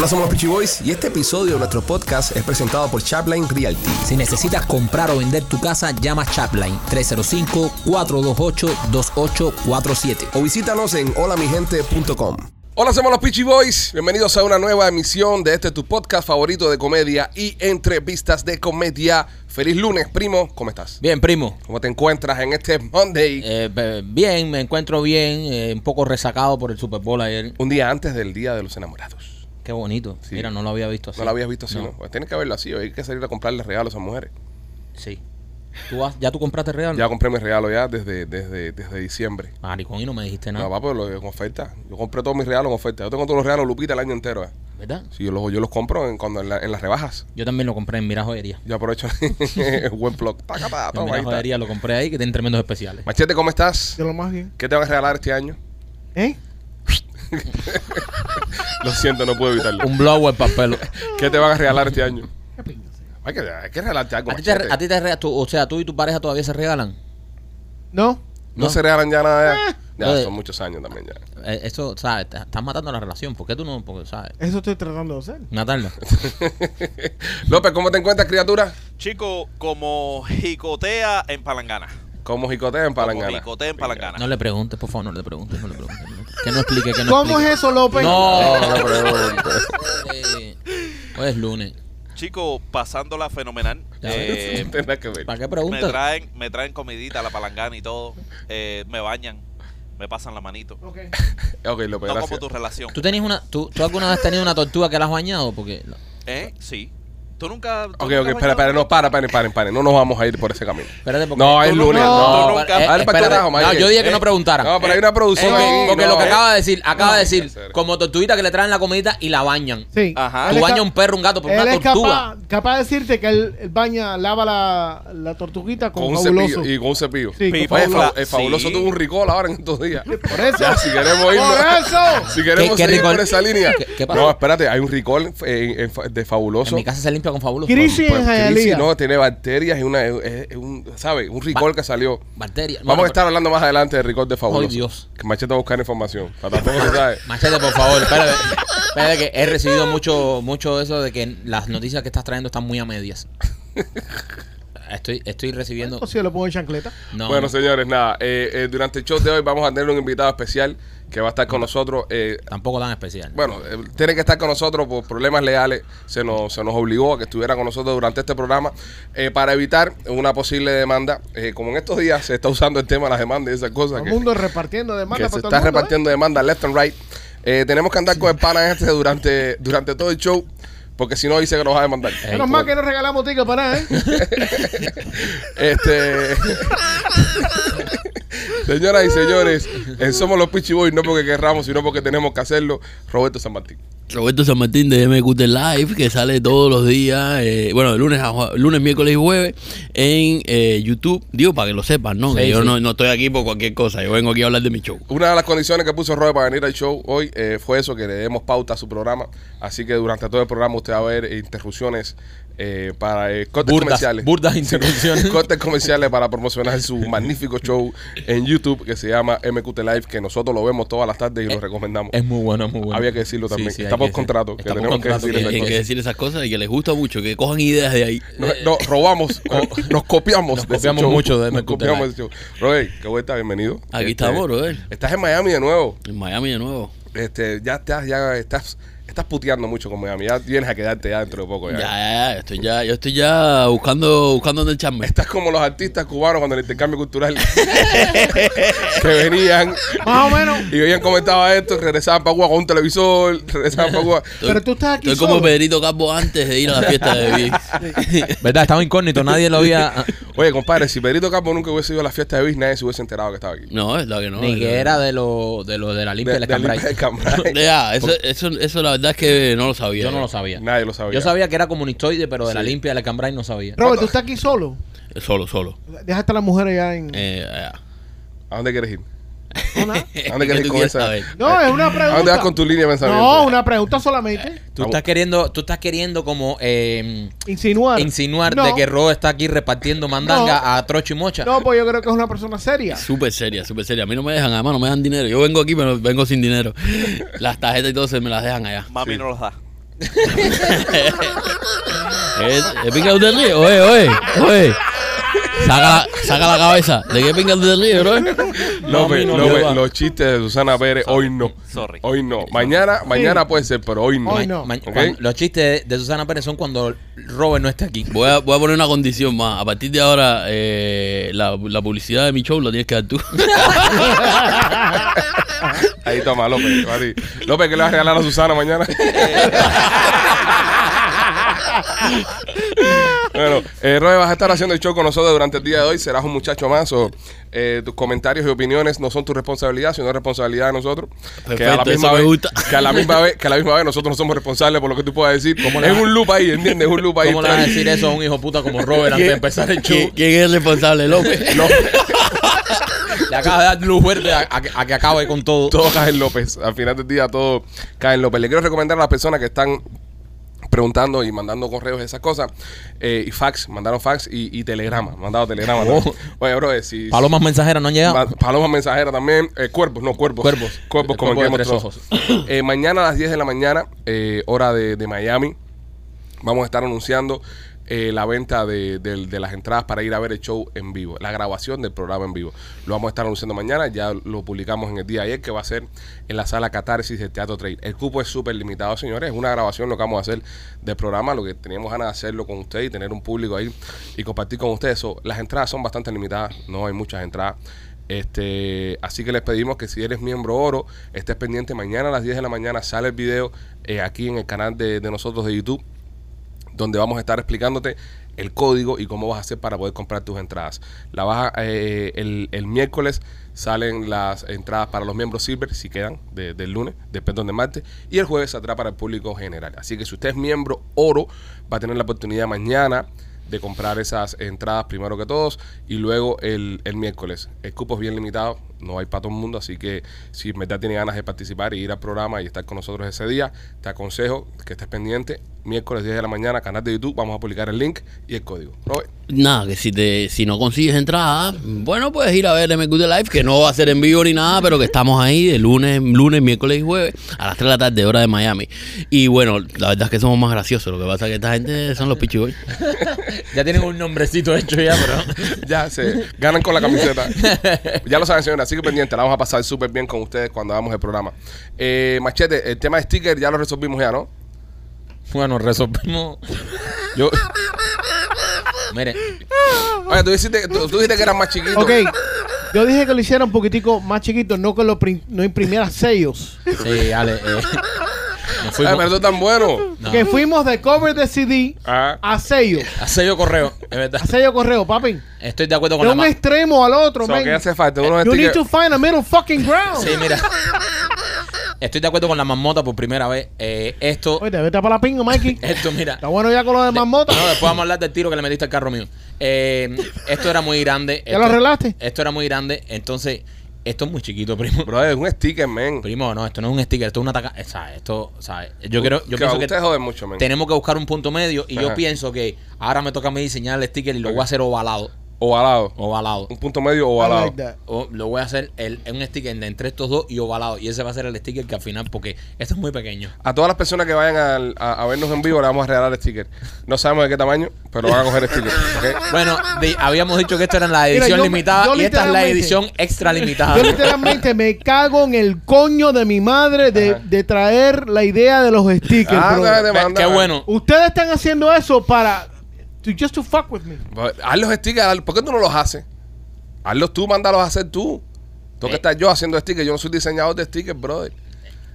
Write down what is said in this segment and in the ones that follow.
Hola, somos los Peachy Boys y este episodio de nuestro podcast es presentado por Chapline Realty. Si necesitas comprar o vender tu casa, llama Chapline 305-428-2847. O visítanos en holamigente.com. Hola, somos los Peachy Boys. Bienvenidos a una nueva emisión de este tu podcast favorito de comedia y entrevistas de comedia. Feliz lunes, primo. ¿Cómo estás? Bien, primo. ¿Cómo te encuentras en este Monday? Eh, bien, me encuentro bien, eh, un poco resacado por el Super Bowl ayer. Un día antes del Día de los Enamorados. Qué bonito. Sí. Mira, no lo había visto así. No lo habías visto así, No. ¿no? Pues tienes que verlo así. Hay que salir a comprarle regalos a mujeres. Sí. ¿Tú vas- ¿Ya tú compraste regalo? Ya compré mi regalo ya desde, desde, desde diciembre. Maricón, y no me dijiste nada. No, papá, lo en oferta. Yo compré todos mis regalos en oferta. Yo tengo todos los regalos Lupita el año entero. eh. ¿Verdad? Sí, yo los, yo los compro en, cuando en, la- en las rebajas. Yo también lo compré en Mira Joyería. Yo aprovecho buen blog. Taca, En toma, Mira ahí está. Joyería lo compré ahí, que tienen tremendos especiales. Machete, ¿cómo estás? De lo más bien. ¿Qué te van a regalar este año? ¿Eh? Lo siento, no puedo evitarlo. Un blower para pelo. ¿Qué te van a regalar este año? Hay que, hay que regalarte algo, ¿A ti te, Machete. a ti te re- tú- o sea, tú y tu pareja todavía se regalan? No. ¿No, No. se regalan ya nada ya? Ya, Eh. son muchos años también ya. Eh, eso, ¿sabes? Te- Estás matando la relación. ¿Por qué tú no? Porque, ¿sabes? Eso estoy tratando de hacer. Matarla. López, ¿cómo te encuentras, criatura? Chico, como jicotea en palangana. Como jicotea en Como Palangana. jicotea en palangana. No le preguntes, por favor, no le preguntes, no le preguntes. no. Que no explique, que no ¿Cómo explique. es eso, López? No, No. Eh, Hoy es lunes. Chico, pasándola fenomenal. Ya Eh, No tiene nada que ver. ¿Para qué me preguntas? traen, me traen comidita la palangana y todo. Eh, me bañan, me pasan la manito. Ok. Ok, López, No gracias. como tu relación. ¿Tú, tenías una, tú, ¿Tú alguna vez has tenido una tortuga que la has bañado? Porque ¿Eh? Sí. ¿Tú nunca. tú Ok, nunca ok, espera, espera, no, para, paren, paren, paren. No nos vamos a ir por ese camino. Espérate, porque No, es lunes. No, eh, Mike. No, yo dije que Eh, no preguntaran. No, pero hay una producción Porque, ahí. porque no, lo que eh. acaba de decir, acaba de decir, como tortuguita que le traen la comidita y la bañan. Sí. Ajá. Tú es bañas un perro, un gato, por Él una es tortuga. capaz, capaz de decirte que él, baña, lava la, la tortuguita con, Con un fabuloso. cepillo y con un cepillo. Sí, con Pipa. Oye, fabuloso. fa- el fabuloso Sí. tuvo un ricol ahora en estos días. Por eso. Si queremos irnos. ¡Por eso! Si queremos ¿Qué- qué seguir ricol? por esa línea. No, espérate, hay un ricol eh, de fabuloso. En mi casa se limpia con fabuloso. Crisis Pues, en crisis, Hialeah. no, tiene bacterias y una, es- es un, ¿sabes? Un ricol que salió. Bacterias. Vamos Bueno, a estar hablando más adelante del ricol de fabuloso. Ay, Dios. Que Machete va a buscar información. Para tampoco se sabe. Machete, por favor, espérate. Espérate que he recibido mucho, mucho eso de que las noticias que estás trayendo están muy a medias. Estoy, estoy recibiendo. O si le pongo en chancleta. No, bueno, no. señores, nada. eh, eh, durante el show de hoy vamos a tener un invitado especial que va a estar con nosotros. eh, tampoco tan especial. Bueno, eh, tiene que estar con nosotros por problemas legales. Se nos, se nos obligó a que estuviera con nosotros durante este programa eh, para evitar una posible demanda. Eh, como en estos días se está usando el tema de las demandas y esas cosas. Todo el mundo repartiendo que demandas se está el mundo, ¿eh? repartiendo demandas left and right. Eh, tenemos que andar con el pana este durante, durante todo el show. Porque si no dice que nos va a demandar. Menos mal que no regalamos tickets para nada, ¿eh? Este. Señoras y señores, en Somos los Pichi Boys, no porque querramos, sino porque tenemos que hacerlo. Roberto San Martín. Roberto San Martín de MQT Live, que sale todos los días, eh, bueno, de lunes, a, lunes, miércoles y jueves, en eh, YouTube. Digo, para que lo sepan, ¿no? que Sí, yo no, no estoy aquí por cualquier cosa, yo vengo aquí a hablar de mi show. Una de las condiciones que puso Robert para venir al show hoy eh, fue eso, que le demos pauta a su programa. Así que durante todo el programa usted va a ver interrupciones eh, para eh, cortes burdas, comerciales. burdas interrupciones. cortes comerciales para promocionar su magnífico show en YouTube que se llama MQT Live, que nosotros lo vemos todas las tardes y lo recomendamos. es muy bueno, es muy bueno. Había que decirlo también. sí, por que- contrato, que tenemos que decir que- esas Hay que cosas. decir esas cosas y que les gusta mucho, que cojan ideas de ahí. No, no, robamos, nos copiamos. Nos de copiamos show. mucho de Nos MQT copiamos Live. Robert, qué vuelta, bienvenido. Aquí estamos, brother. Estás en Miami de nuevo. En Miami de nuevo. Este, ya estás, ya estás, estás puteando mucho con Miami. Ya vienes a quedarte ya dentro de poco. Ya, Ya. ya, ya, estoy ya, yo estoy ya buscando, buscando dónde echarme. Estás como los artistas cubanos cuando el intercambio cultural que venían Más o menos. y veían cómo estaba esto, regresaban para Cuba con un televisor, regresaban para Cuba. Pero tú estás aquí Estoy como. Pedrito Campo antes de ir a la fiesta de Vic. ¿Verdad? Estaba incógnito, nadie lo había. Oye, compadre, si Pedrito Campo nunca hubiese ido a la fiesta de Bis, nadie se hubiese enterado que estaba aquí. No, es la que no. Ni que era de lo de, lo de la limpia De- del del Cambrai. del Cambrai. Ya, eso, eso, eso la verdad es que no lo sabía. Yo no lo sabía. Nadie lo sabía. Yo sabía que era comunistoide, pero de la limpia del Cambrai no sabía. Robert, tú estás aquí solo. Solo, solo. Dejaste a la mujer allá en. Eh, ya. ¿A dónde quieres ir? No, nada. ¿A dónde ¿Qué quieres ir tú con esa? saber? No, es una ¿A pregunta. dónde vas con tu línea de pensamiento? No, una pregunta solamente. Tú estás queriendo, tú estás queriendo como eh, Insinuar. insinuar No. de que Ro está aquí repartiendo mandanga No. a trocho y mocha. No, pues yo creo que es una persona seria. Súper seria, súper seria. A mí no me dejan, además no me dan dinero. Yo vengo aquí, pero vengo sin dinero. Las tarjetas y todo se me las dejan allá. Mami no los da. ¿Es, es pinga usted ríe? Oye, oye, oye. Saca la, saca la cabeza. ¿De qué pinga usted ríe, bro? López, no, López, no. los chistes de Susana Pérez, hoy no. Sorry. Hoy no. Mañana, mañana puede ser, pero hoy no. Hoy no. Ma- Ok. cuando- los chistes de, de Susana Pérez son cuando Robert no está aquí. Voy a, voy a poner una condición más. A partir de ahora, eh, la, la publicidad de mi show la tienes que dar tú. Ahí toma, López. va a ti. López, ¿qué le vas a regalar a Susana mañana? bueno, eh, Roy, vas a estar haciendo el show con nosotros durante el día de hoy. Serás un muchacho más. O, eh, tus comentarios y opiniones no son tu responsabilidad, sino responsabilidad de nosotros. que, a la misma vez, gusta. que a la misma vez, que a la misma vez nosotros no somos responsables por lo que tú puedas decir. ¿Cómo le Es un loop ahí, ¿entiendes? Es un loop ahí. ¿Cómo le vas a decir eso a un hijo puta como Robert antes de empezar el show? ¿Quién, quién es el responsable, López? Le acaba de dar luz verde a, a que- a que acabe con todo. todo cae en López. Al final del día todo cae en López. Le quiero recomendar a las personas que están preguntando y mandando correos y esas cosas eh, y fax, mandaron fax y, y telegrama, mandado telegrama. ¿no? Oh. Oye, bro, eh, si Palomas mensajeras no han llegado. Ma- Palomas mensajeras también, eh, cuervos, no. Cuervos. Cuervos El como tres. Eh, mañana a las 10 de la mañana, eh, hora de, de Miami, vamos a estar anunciando eh, la venta de, de- las entradas para ir a ver el show en vivo, la grabación del programa en vivo. Lo vamos a estar anunciando mañana, ya lo publicamos en el día ayer, que va a ser en la sala Catarsis del Teatro Trade. El cupo es súper limitado, señores, es una grabación lo que vamos a hacer del programa, lo que teníamos ganas de hacerlo con ustedes y tener un público ahí y compartir con ustedes. So, las entradas son bastante limitadas, no hay muchas entradas. Este, así que les pedimos que si eres miembro oro, estés pendiente. Mañana a las 10 de la mañana sale el video eh, aquí en el canal de, de nosotros de YouTube donde vamos a estar explicándote el código y cómo vas a hacer para poder comprar tus entradas. La vas a- eh, el, el miércoles salen las entradas para los miembros Silver, si quedan, de- del lunes, de de martes, y el jueves saldrá para el público general. Así que si usted es miembro oro, va a tener la oportunidad mañana de comprar esas entradas primero que todos y luego el, el miércoles. El cupo es bien limitado, no hay para todo el mundo, así que si en tiene ganas de participar y ir al programa y estar con nosotros ese día, te aconsejo que estés pendiente. Miércoles 10 de la mañana, canal de YouTube, vamos a publicar el link y el código. Robert. Nada, que si te si no consigues entrada, bueno, puedes ir a ver MQ de Live, que no va a ser en vivo ni nada, pero que estamos ahí de lunes, lunes, miércoles y jueves a las 3 de la tarde, hora de Miami. Y bueno, la verdad es que somos más graciosos. Lo que pasa es que esta gente son los pichiboy. Ya tienen un nombrecito hecho ya, pero. Ya se ganan con la camiseta. ya lo saben, señores, así que pendiente, la vamos a pasar súper bien con ustedes cuando hagamos el programa. Eh, Machete, el tema de sticker ya lo resolvimos ya, ¿no? Bueno, resolvimos. Yo, Mire, oye, tú dijiste, tú, tú dijiste que eras más chiquito. Ok, yo dije que lo hiciera un poquitico más chiquito, no que lo prim- no imprimiera sellos. sí, Ale. Eh, nos Ay, fuimos. pero tú tan bueno. No. Que fuimos de cover de CD Ah. a sello. A sello correo, es verdad. A sello correo, papi. Estoy de acuerdo con De la un ma- extremo al otro, So, man. ¿Qué hace falta? Unos You need stickers. to find a middle fucking ground. Sí, mira. Estoy de acuerdo con la marmota por primera vez. Eh, esto, Oye, vete para la pinga, Mikey. esto, mira. Está bueno ya con lo de marmota. No, después vamos a hablar del tiro que le metiste al carro mío. Eh, esto era muy grande. ¿Ya esto, lo arreglaste? Esto era muy grande. Entonces, esto es muy chiquito, primo. Bro, es un sticker, man. Primo, no, esto no es un sticker, esto es una taca. O sea, esto, o sea, yo quiero, yo Que pienso que joden mucho, man. tenemos que buscar un punto medio y Ajá. yo pienso que ahora me toca a mí diseñar el sticker y lo voy a hacer ovalado. Ovalado. Ovalado. Un punto medio ovalado. like that. O lo voy a hacer el, un sticker de entre estos dos y ovalado. Y ese va a ser el sticker que al final, porque esto es muy pequeño. A todas las personas que vayan al- a, a vernos en vivo le vamos a regalar sticker. No sabemos de qué tamaño, pero van a coger sticker. ¿ok? Bueno, habíamos dicho que esto era la Mira, edición yo- limitada yo y esta es la edición extra limitada. Yo literalmente me cago en el coño de mi madre de, de traer la idea de los stickers. Ah. Qué bueno. Ustedes están haciendo eso para to just to fuck with me. Haz los stickers. haz- ¿Por qué tú no los haces? Hazlos tú, mándalos a hacer tú. Tengo que Eh. estar yo haciendo stickers. Yo no soy diseñador de stickers, brother.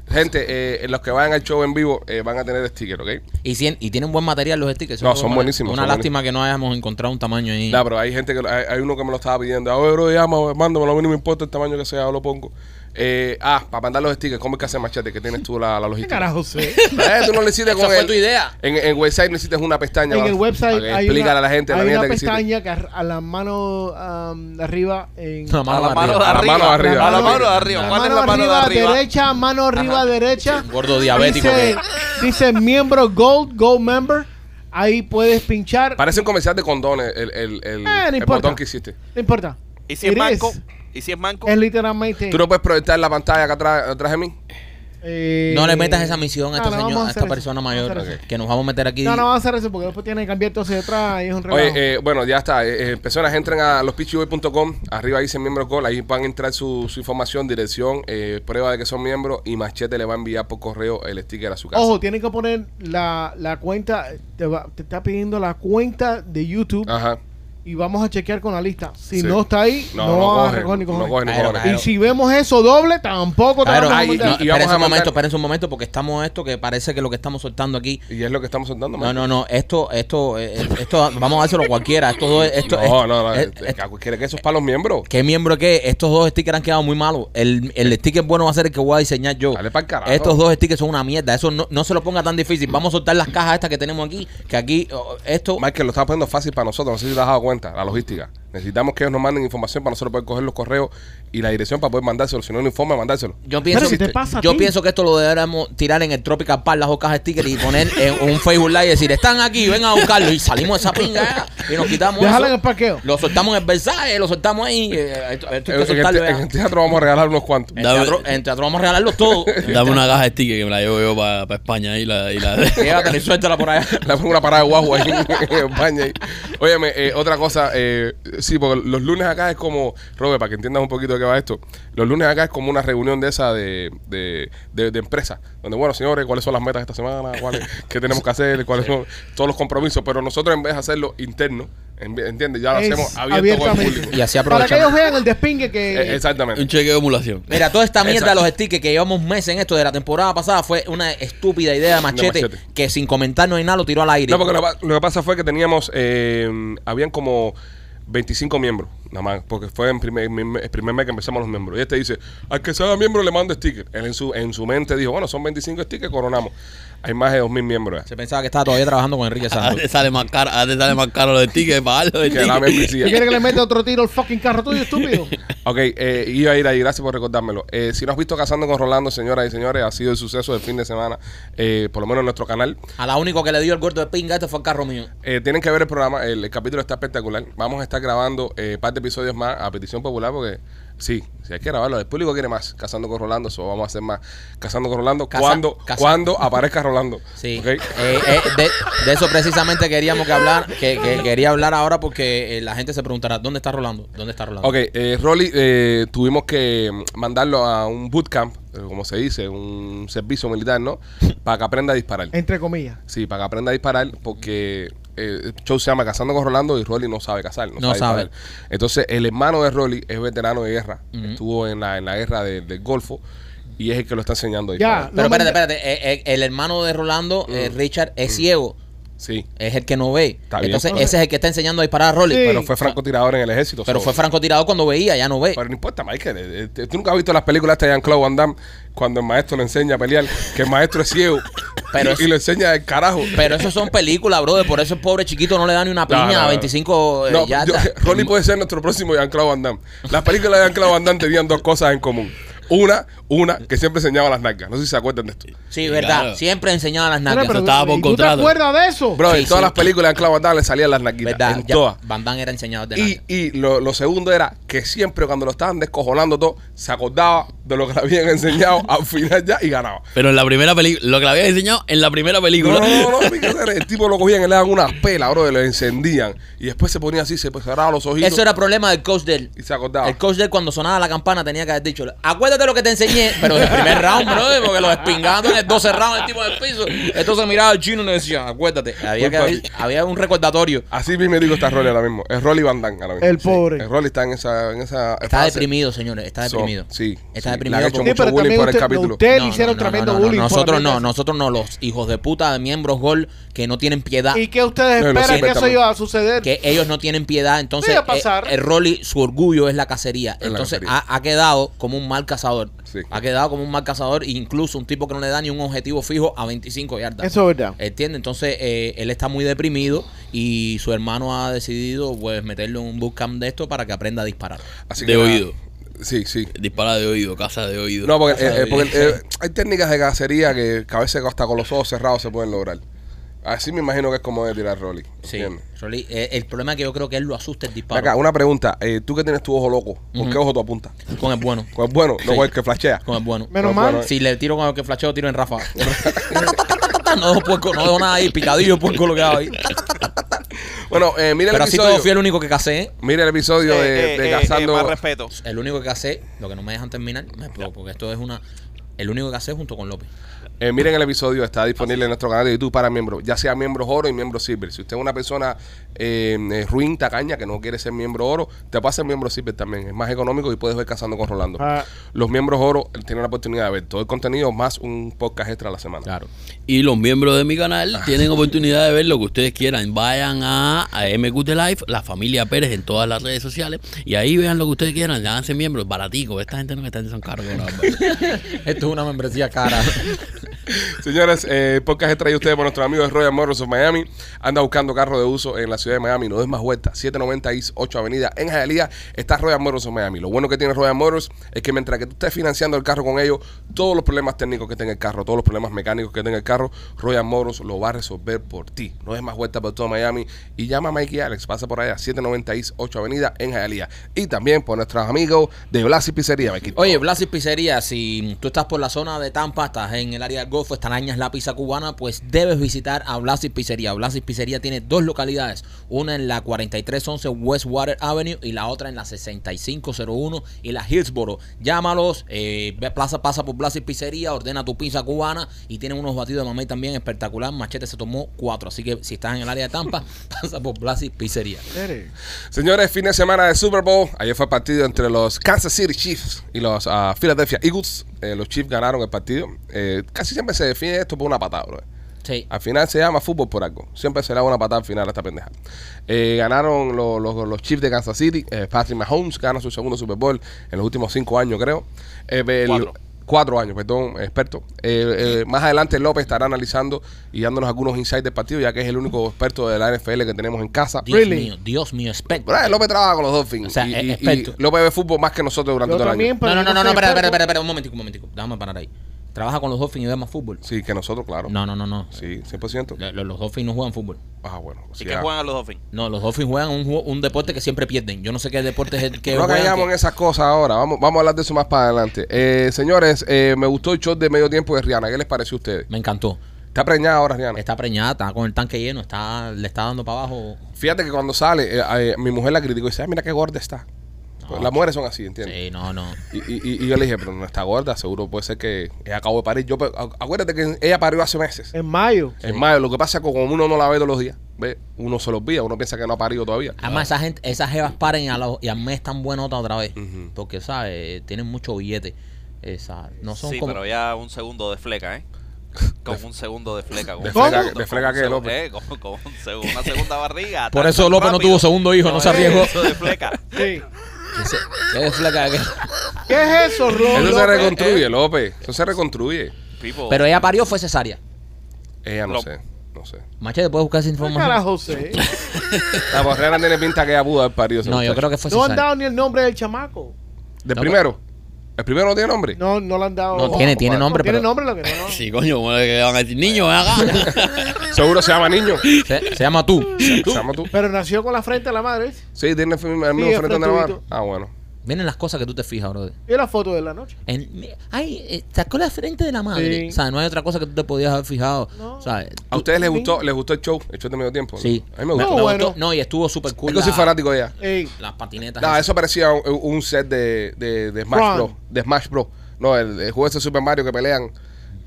Gente, eh, los que vayan al show en vivo eh, van a tener stickers, ¿ok? Y, tienen buen material los stickers. No, son buen buenísimos, Una son lástima que no hayamos encontrado un tamaño ahí. No, pero hay gente que lo- hay, hay uno que me lo estaba pidiendo. A ver, bro, llama, mándamelo, a mí no me importa el tamaño que sea, yo lo pongo. Eh, ah, para mandar los stickers, ¿cómo es que hace machete? Que tienes tú la, la ¿Qué logística. carajo sé? Eh, tú no le hiciste Esa con fue el- tu idea. En el website necesitas una pestaña. En el website para que hay explícale una, a la gente la hay una mierda que hiciste. pestaña que a, a la mano um, de arriba en La A mano la arriba. mano de A la arriba. mano de arriba. A la mano de la arriba. mano ¿Cuál es la arriba? derecha, mano arriba derecha. Gordo diabético Dice, dice miembro Gold, Gold Member. Ahí puedes pinchar. Parece un comercial de condones el, el, el, Eh, no el botón que hiciste. No importa. ¿Y si es is. ¿Y si es manco? Es literalmente. Tú no puedes proyectar la pantalla acá atrás, atrás de mí. Eh, No le metas esa misión a no, esta, no, señora, a esta eso, persona mayor que nos vamos a meter aquí. No, no vamos a hacer eso porque después tiene que cambiar todo hacia atrás y es un relajo. Oye, eh, bueno, ya está. Eh, eh, personas entren a lospitchyboy.com. Arriba dice miembro call. Ahí van a entrar su, su información, dirección, eh, prueba de que son miembros. Y Machete le va a enviar por correo el sticker a su casa. Ojo, tienen que poner la, la cuenta, te, va- te está pidiendo la cuenta de YouTube Ajá. Y vamos a chequear con la lista. Si Sí. no está ahí, No, no, no va a coge, recoger ni no cojones. coge ni Claro, cojones. claro. Y si vemos eso doble, tampoco te Claro, vamos a ahí- y- vamos espérense a un momento, espérense un momento, porque estamos esto que parece que lo que estamos soltando aquí. Y es lo que estamos soltando, No, no, no, esto, esto, eh, esto, vamos a dárselo a cualquiera. Estos dos, esto, No, no, no. eh, eh, eh, ¿Quiere que eso es para los miembros? ¿Qué miembro qué? Estos dos stickers han quedado muy malos. El, el sticker bueno va a ser el que voy a diseñar yo. Dale pa'l carajo. Estos dos stickers son una mierda. Eso no, no se lo ponga tan difícil. Vamos a soltar las cajas estas que tenemos aquí. Que aquí, oh, esto. Michael, lo está poniendo fácil para nosotros. No sé si te has dado cuenta. La logística. Necesitamos que ellos nos manden información para nosotros poder coger los correos y la dirección para poder mandárselo. Si no, un informe, mandárselo. Yo pienso, ¿qué te pasa a yo ti? pienso que esto lo deberíamos tirar en el Tropical Park, las dos cajas de stickers y poner en un Facebook Live y decir, están aquí, vengan a buscarlo. Y salimos de esa pinga y nos quitamos en el parqueo. Lo soltamos en el Versailles, lo soltamos ahí. eh, Esto, esto hay En, que en el, ya. teatro vamos a regalar unos cuantos. En Dame- teatro, en teatro vamos a regalarlos todos. Dame una caja de stickers que me la llevo yo para España y la, y la Llévatela y suéltala por allá. Le pongo una parada de guagua ahí en España. ahí. Óyeme, eh, otra cosa, eh, sí, porque los lunes acá es como, Robert, para que entiendas un poquito de qué va esto, los lunes acá es como una reunión de esa de, de, de, de empresa, donde, bueno, señores, cuáles son las metas de esta semana, cuáles, qué tenemos que hacer, cuáles son todos los compromisos, pero nosotros en vez de hacerlo interno, en- ¿entiendes? Ya lo Es hacemos abierto con el abiertamente. público. Y así Para que ellos vean el despingue que... Eh, exactamente. un cheque de emulación. Mira, toda esta mierda de los stickers que llevamos meses en esto de la temporada pasada fue una estúpida idea de machete, Machete. que sin comentar no hay nada lo tiró al aire. No, porque lo, lo que pasa fue que teníamos, eh, habían como 25 miembros, nada más, porque fue primer, el primer mes que empezamos los miembros. Y este dice, al que sea miembro le mando sticker. Él en su, en su mente dijo, bueno, son 25 stickers, coronamos. Hay más de 2.000 miembros. Se pensaba que estaba todavía trabajando con Enrique Santos. te sale más caro, a te sale más caro los tickets, pagarlo de Que la tickets. membresía. ¿Tú quieres que le meta otro tiro al fucking carro tuyo, estúpido? Ok, eh, iba a ir ahí, gracias por recordármelo. Eh, si no has visto Casando con Rolando, señoras y señores, ha sido el suceso del fin de semana, eh, por lo menos en nuestro canal. A la único que le dio el gordo de pinga este fue el carro mío. Eh, tienen que ver el programa, el, el capítulo está espectacular. Vamos a estar grabando eh, par de episodios más a petición popular porque sí, si hay que grabarlo, el público quiere más. Casando con Rolando, eso vamos a hacer más. Casando con Rolando, cuando, aparezca Rolando. Sí. ¿Ok? Eh, eh, de, de eso precisamente queríamos que hablar, que, que quería hablar ahora porque eh, la gente se preguntará, ¿dónde está Rolando? ¿Dónde está Rolando? Ok, eh, Rolly, eh, tuvimos que mm, mandarlo a un bootcamp, como se dice, un servicio militar, ¿no? Para que aprenda a disparar. Entre comillas. Sí, para que aprenda a disparar, porque eh, el show se llama Cazando con Rolando y Rolly no sabe cazar. No, No sabe. disparar. Entonces, el hermano de Rolly es veterano de guerra. Estuvo en la, en la guerra de- del Golfo y es el que lo está enseñando a Ya. Pero No espérate, espérate. eh, eh, el hermano de Rolando, eh, Richard, es ciego. Sí, Es el que no ve. Está bien. Entonces, ese es el que está enseñando a disparar a Rolly. Sí. pero fue francotirador en el ejército. Pero so- fue francotirador cuando veía, ya no ve. Pero no importa, Michael. eh, eh, Tú nunca has visto las películas de Jean-Claude Van Damme cuando el maestro le enseña a pelear, que el maestro es ciego Pero y, es- y lo enseña del carajo. Pero eso son películas, brother. Por eso el pobre chiquito no le da ni una No, piña no, a no. 25 eh, yo- Rolly puede ser nuestro próximo Jean-Claude Van Damme. Las películas de Jean-Claude Van Damme tenían dos cosas en común. Una, una que siempre enseñaba las nalgas. No sé si se acuerdan de esto. Sí, verdad. Claro. Siempre enseñaba las nalgas. pero- estaba por ¿y ¿Tú te contrato. acuerdas de eso? Bro, Sí, en todas sí. las películas de Van Damme le salían las nalguitas. ¿Verdad? En Ya, todas. Van Damme era enseñador de Y, nalgas. y lo, lo segundo era que siempre cuando lo estaban descojonando todo, se acordaba de lo que le habían enseñado al final ya y ganaba. Pero en la primera película, lo que le había enseñado en la primera No, película. no, no, no, Miguel, el tipo lo cogían y le daban unas pelas, bro, y lo encendían. Y después se ponía así, se cerraba los ojitos Eso era problema del coach de él. y se acordaba. El coach de él cuando sonaba la campana tenía que haber dicho, acuérdate lo que te enseñé, pero del primer round, brother, porque lo despingaban en el 12 round el tipo del piso. Entonces miraba al chino y le decía, acuérdate. Había, que haber- había un recordatorio. Así mismo digo está Rolly ahora mismo. Es Rolly Van Damme ahora mismo. El pobre. El Rolly está en esa, en esa Está fase. deprimido, señores, está So, deprimido. sí, Está sí. deprimido. Le han hecho Sí, mucho pero bullying por el capítulo. No, hicieron no, no, tremendo no, no, bullying. Nosotros no, nosotros no, los hijos de puta de miembros Gol que no tienen piedad. ¿Y qué ustedes esperan que eso iba a suceder? que ellos no tienen piedad, entonces Sí, va a pasar. eh, el Rolly, su orgullo es la cacería. Entonces ha quedado como un mal cazador. Sí. Ha quedado como un mal cazador, incluso un tipo que no le da ni un objetivo fijo a 25 yardas. Eso es verdad. ¿Entiendes? Entonces eh, él está muy deprimido y su hermano ha decidido pues meterlo en un bootcamp de esto para que aprenda a disparar. Así De nada. oído. Sí, sí. Dispara de oído, casa de oído. No, porque, eh, de porque, oído. eh, hay técnicas de cacería que, que a veces hasta con los ojos cerrados se pueden lograr. Así me imagino que es como de tirar Rolly. Sí. Rolly, eh, el problema es que yo creo que él lo asusta el disparo. Acá, una pregunta. Eh, tú que tienes tu ojo loco, ¿con qué ojo tú apuntas? Con el bueno. Con el bueno, no Sí. con el que flashea. Con el bueno. Menos No, mal. bueno, Si le tiro con el que flasheo, tiro en Rafa. no dejo puerco, no dejo nada ahí, picadillo puerco lo que hago ahí. Bueno, eh, mira el Pero así episodio. todo fui el único que casé. ¿eh? Mira el episodio Eh, de, eh, de eh, Cazando. eh, más respeto. El único que casé, lo que no me dejan terminar, me- porque esto es una. El único que casé junto con López. Eh, miren el episodio, está disponible en nuestro canal de YouTube para miembros, ya sea miembros oro y miembros silver. Si usted es una persona eh, eh, ruin, tacaña, que no quiere ser miembro oro, te puede ser miembro silver también. Es más económico y puedes ver Cazando con Rolando. Ah. Los miembros oro eh, tienen la oportunidad de ver todo el contenido más un podcast extra a la semana. Claro. Y los miembros de mi canal tienen oportunidad de ver lo que ustedes quieran. Vayan a, a MQT Live, la familia Pérez en todas las redes sociales. Y ahí vean lo que ustedes quieran. Háganse miembros, baratico. Esta gente no me está en son caros. Esto es una membresía cara. Señores, eh, podcast es traído ustedes por nuestros amigos de Royal Motors of Miami. Anda buscando carro de uso en la ciudad de Miami. No es más vuelta. 790 East 8 Avenida. En Hialeah está Royal Motors of Miami. Lo bueno que tiene Royal Motors es que mientras que tú estés financiando el carro con ellos, todos los problemas técnicos que tenga el carro, todos los problemas mecánicos que tenga el carro, Royal Motors lo va a resolver por ti. No es más vuelta por todo Miami. Y llama a Mikey Alex. Pasa por allá. 790 East 8 Avenida en Hialeah. Y también por nuestros amigos de Blasi Pizzería. Mikey. Oye, Blasis Pizzería, si tú estás por la zona de Tampa, estás en el área del Golfo, extrañas la pizza cubana, pues debes visitar a Blasis Pizzería. Blasis Pizzería tiene dos localidades, una en la 4311 Westwater Avenue y la otra en la 6501 y la Hillsboro. Llámalos, eh, plaza, pasa por Blasis Pizzería, ordena tu pizza cubana y tienen unos batidos de mamey también espectacular. Machete se tomó cuatro, así que si estás en el área de Tampa, pasa por Blasis Pizzería. Señores, fin de semana de Super Bowl. Ayer fue el partido entre los Kansas City Chiefs y los ah, Philadelphia Eagles. Eh, los Chiefs ganaron el partido. Eh, casi siempre se define esto por una patada, bro. Sí. Al final se llama fútbol por algo. Siempre se le da una patada al final a esta pendeja. Eh, ganaron los, los, los Chiefs de Kansas City. Eh, Patrick Mahomes gana su segundo Super Bowl en los últimos cinco años, creo. Eh, el- Cuatro. Cuatro años, perdón, experto. Eh, eh, más adelante López estará analizando y dándonos algunos insights del partido, ya que es el único experto de la NFL que tenemos en casa. Dios Really? mío, Dios mío, espectro. Brian López trabaja con los Dolphins. O sea, y, es y- experto. y López ve fútbol más que nosotros durante Yo todo el año. No, no, no, no, espera, experto. espera, espera, un momentico, un momentico. Déjame parar ahí. ¿Trabaja con los Dolphins y ve más fútbol? Sí, que nosotros, claro. No, no, no, no. Sí, 100%. Lo- Los, Dolphins no juegan fútbol. Ah, bueno. ¿Y sí, qué ah. juegan a los Dolphins? No, los Dolphins juegan un, ju- un deporte que siempre pierden. Yo no sé qué deporte es el que No juegan, caigamos que- en esas cosas ahora. Vamos, vamos a hablar de eso más para adelante. Eh, señores, eh, me gustó el show de medio tiempo de Rihanna. ¿Qué les pareció a ustedes? Me encantó. Está preñada ahora, Rihanna. Está preñada, está con el tanque lleno, está, le está dando para abajo. Fíjate que cuando sale, eh, eh, mi mujer la criticó y dice, "Ay, mira qué gorda está. Las mujeres son así, ¿entiendes? Sí, no, no. Y, y- yo le dije, pero no está gorda, seguro puede ser que ella acabó de parir. Yo, acuérdate que ella parió hace meses. En mayo. En mayo, lo que pasa es que como uno no la ve todos los días, ve, uno se los olvida, uno piensa que no ha parido todavía. Además, esa gente, esas jevas paren y, a los- y al mes están buenotas otra vez. Porque, ¿sabes? Tienen mucho billete. Esa, no son Sí, como... pero ya un segundo de fleca, ¿eh? Con un segundo de fleca. con ¿De un fleca- segundo, de fleca segu- López? eh, con, con un seg- una segunda barriga. Por eso López no tuvo segundo hijo, no se arriesgó. Eso de fleca. Sí. ¿Qué es flaca que- ¿Qué es eso, Ron? Eso se López? reconstruye, López. Eso se reconstruye. Pero ella parió fue cesárea. Ella no sé, no sé. Machete, ¿puedes buscar esa ¿Qué información? carajo sé? La Rihanna tiene pinta que ella pudo haber parido. No, yo creo que fue No han cesárea. dado ni el nombre del chamaco. ¿Del No, primero? ¿El primero no tiene nombre? No, no le han dado. No, tiene, tiene bueno. nombre, tiene pero nombre lo que no. Sí, coño, ¿cómo le van a decir? Niño, ven acá. Seguro se llama niño. se, se llama tú. Se llama tú. Pero nació con la frente a la madre. Sí, tiene el mismo Sí, frente de la frontudito. Ah, bueno. Vienen las cosas que tú te fijas, brother. Y la foto de la noche. En- ay, eh, sacó la frente de la madre. Sí. O sea, no hay otra cosa que tú te podías haber fijado. No. O sea, ¿A ustedes les gustó, les gustó el show? El show de medio tiempo. ¿no? Sí. A mí me gustó. No, me bueno. gustó. No, y estuvo súper cool. Que soy fanático de ella. Ey, Las patinetas. No, esas. eso parecía un, un set de, de, de Smash. Bros. De Smash Bros. No, el, el juego ese de Super Mario que pelean.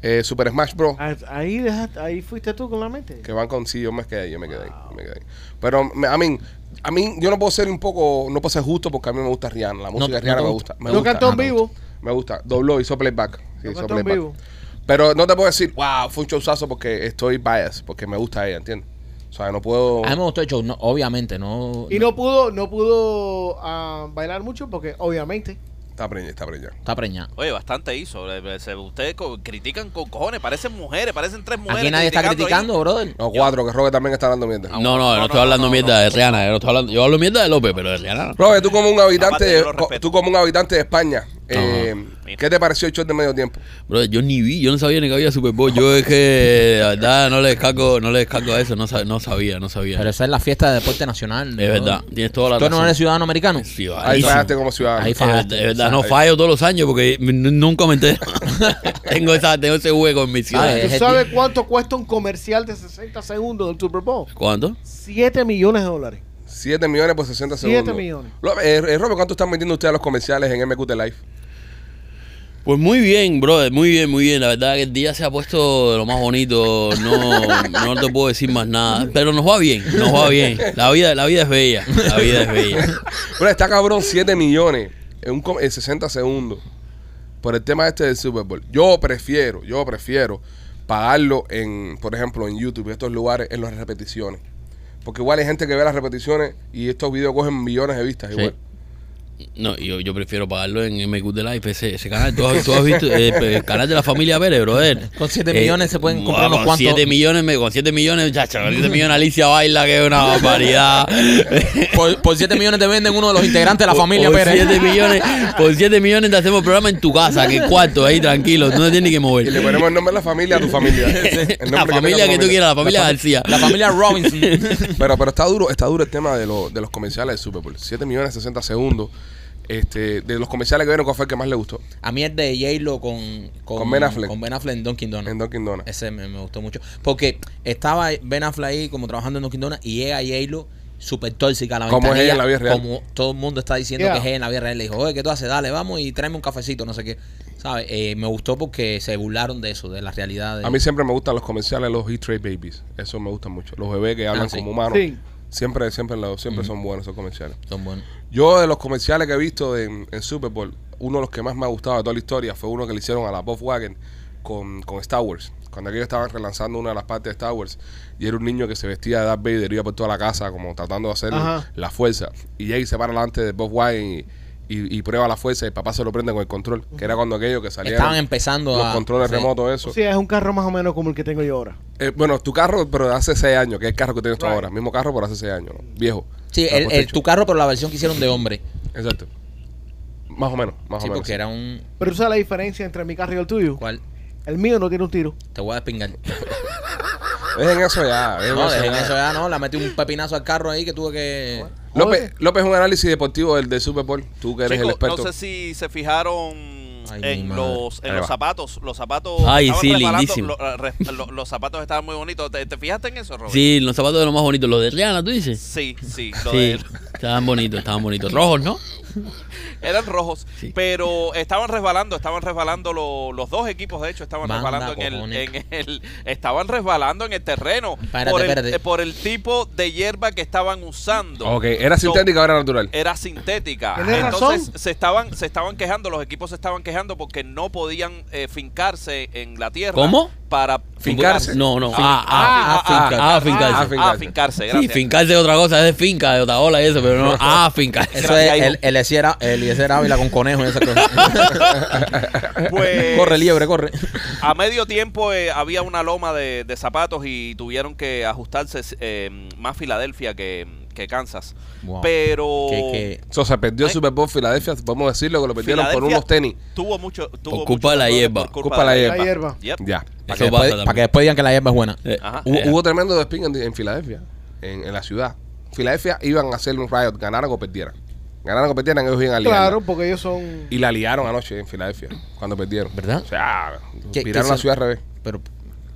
eh, Super Smash Bros. a- ahí, dejaste- ahí fuiste tú con la mente. Que van con sí, yo me quedé ahí, yo me quedé yo me quedé ahí. Pero, me- a mí, a mí, yo no puedo ser un poco, no puedo ser justo porque a mí me gusta Rihanna. La música de no Rihanna me gusta. Me Lo gusta. cantó en no. vivo. Me gusta. Dobló, hizo playback. Sí, Lo hizo cantó en playback. vivo. Pero no te puedo decir, wow, fue un showzazo porque estoy biased, porque me gusta ella, ¿entiendes? O sea, no puedo. A mí me gustó el show, no, obviamente, no. Y no pudo, no pudo ah, bailar mucho porque obviamente. Está preñada, está preñada. Está preñada. Oye, bastante hizo. Eh, se- Ustedes critican con cojones. Parecen mujeres, parecen tres mujeres. Aquí nadie está ahí. criticando, brother. No, cuatro, que Roque también está hablando mierda. No, no, yo no, no, estoy no, hablando no, mierda no. de Rihanna. Yo, no estoy hablando, yo hablo mierda de López, pero de Rihanna no. Roque, tú como un habitante, yo tú como un habitante de España, eh. ¿Qué te pareció el show de medio tiempo? Bro, yo ni vi, yo no sabía ni que había Super Bowl. Yo es que, de verdad, no le descargo, no le descargo a eso, no, sab- no sabía, no sabía. Pero esa es la fiesta de deporte nacional. es verdad, tienes toda la ¿Tú no eres ciudadano americano? Sí, Ahí fallaste como ciudadano. Ahí fallaste. es verdad, no fallo todos los años porque nunca me entero. tengo, esa, tengo ese hueco en mi ciudad. Ah, ¿Tú es sabes cuánto cuesta un comercial de 60 segundos del Super Bowl? ¿Cuánto? 7 millones de dólares. 7 millones por 60 Siete segundos. millones. Lo- eh, eh, Robert, ¿cuánto están metiendo ustedes a los comerciales en MQT Live? Pues muy bien, brother, muy bien, muy bien. La verdad que el día se ha puesto de lo más bonito. No, no te puedo decir más nada. Pero nos va bien, nos va bien. La vida, la vida es bella. La vida es bella. Pero está cabrón 7 millones en, un, en 60 segundos por el tema este del Super Bowl. Yo prefiero, yo prefiero pagarlo en, por ejemplo, en YouTube estos lugares en las repeticiones. Porque igual hay gente que ve las repeticiones y estos videos cogen millones de vistas Sí. igual. No, yo, yo prefiero pagarlo en MQ de Life, ese, ese canal. ¿Tú has, tú has visto eh, el canal de la familia Pérez, brother? Con siete millones se pueden comprar wow, unos cuantos. 7 millones, me- con 7 millones, chacho, con 7 millones Alicia baila, que es una barbaridad. Por, por 7 millones te venden uno de los integrantes de la familia por Pérez. 7 millones, por 7 millones te hacemos programa en tu casa, que cuarto, ahí tranquilo, no te tienes ni que Y le mover. ponemos el nombre de la familia a tu familia. El La familia que tu tú quieras, la familia García. La familia Robinson. Pero, pero está duro, está duro el tema de, lo- de los comerciales del Super Bowl. 7 millones 60 segundos. Este, de los comerciales que vieron, ¿cuál fue el que más le gustó? A mí es de J-Lo con, Con Ben Affleck. Con Ben Affleck en Dunkin' Donuts. En Dunkin' Donuts. Ese me, me gustó mucho. Porque estaba Ben Affleck ahí como trabajando en Dunkin' Donuts y llega J-Lo súper tóxica a la Como es ella en la vida real. Como todo el mundo está diciendo Yeah. que es ella en la vida real. Le dijo, oye, ¿qué tú haces? Dale, vamos y tráeme un cafecito, no sé qué. ¿Sabes? Eh, me gustó porque se burlaron de eso, de la realidad. de- A mí siempre me gustan los comerciales los Heat Trade Babies. Eso me gusta mucho. Los bebés que hablan Ah, sí. como humanos. Sí. Siempre, siempre, siempre son buenos esos comerciales. Son buenos. Yo de los comerciales que he visto en, en Super Bowl, uno de los que más me ha gustado de toda la historia fue uno que le hicieron a la Volkswagen con, con Star Wars. Cuando aquellos estaban relanzando una de las partes de Star Wars y era un niño que se vestía de Darth Vader y iba por toda la casa como tratando de hacer Ajá. la fuerza. Y Jay se para delante de Volkswagen y, y- y prueba la fuerza y el papá se lo prende con el control. Que era cuando aquello que salían Estaban empezando los a... controles sí. remotos, eso. Sí, es un carro más o menos como el que tengo yo ahora. Eh, bueno, tu carro, pero de hace 6 años, que es el carro que tienes tú Right. ahora. Mismo carro, pero hace 6 años, ¿no? Viejo. Sí, el, tu carro, pero la versión que hicieron de hombre. Exacto. Más o menos, más Sí, o menos. porque era un... Pero tú sabes la diferencia entre mi carro y el tuyo. ¿Cuál? El mío no tiene un tiro. Te voy a despingar. Dejen eso ya. Dejen No, eso dejen ya. eso ya, no. Le metí un pepinazo al carro ahí que tuve que... López, López, un análisis deportivo del, del Super Bowl. Tú que eres el experto. no sé si se fijaron Ay, en los en los zapatos. Los zapatos Ay, estaban sí, lindísimo. lo- re- lo- los zapatos estaban muy bonitos. ¿Te, te fijaste en eso, Robert? Sí, los zapatos de los más bonitos, los de Rihanna, ¿tú dices? Sí, sí. lo Sí, de- estaban bonitos, estaban bonitos. Rojos, ¿no? eran rojos, Sí. pero estaban resbalando, estaban resbalando lo- los dos equipos, de hecho, estaban Manda resbalando en el, cojones. en el, estaban resbalando en el terreno Espérate, por, el, espérate. eh, por el tipo de hierba que estaban usando. Ok, ¿era So, sintética o era natural? era sintética. Entonces razón. se estaban, se estaban quejando, los equipos se estaban quejando porque no podían eh, fincarse en la tierra. ¿Cómo? Para Fincarse. No, no. Ah, ah, ah, ah, ah, ah, fincarse. ah, Ah, fincarse. fincarse, Sí, gracias. fincarse es otra cosa, es de finca, de otra ola y eso, pero no. Ah, fincarse. Eso Gracias, es el, el Eliezer Ávila con conejo y esa cosa. Pues, corre, liebre, corre. A medio tiempo eh, había una loma de, de zapatos y tuvieron que ajustarse eh, más Filadelfia que, que Kansas. Wow. Pero Que- que- So, se perdió el Ay. Super Bowl Filadelfia. Podemos decirlo que lo perdieron por unos tenis. tuvo mucho. Tuvo Por culpa de la hierba. por Culpa de la hierba. La hierba. Yep. Ya. Para que, después, también. para que después digan que la hierba es buena. Eh, Ajá. Hubo, eh, hubo tremendo desping en, en Filadelfia, en, en la ciudad. Filadelfia iban a hacer un riot, ganaran o perdieran. Ganaran o perdieran, ellos iban a liar. Claro, porque ellos son. Y la liaron anoche en Filadelfia, cuando perdieron. ¿Verdad? O sea, ¿Qué- viraron qué la ciudad al revés. Pero,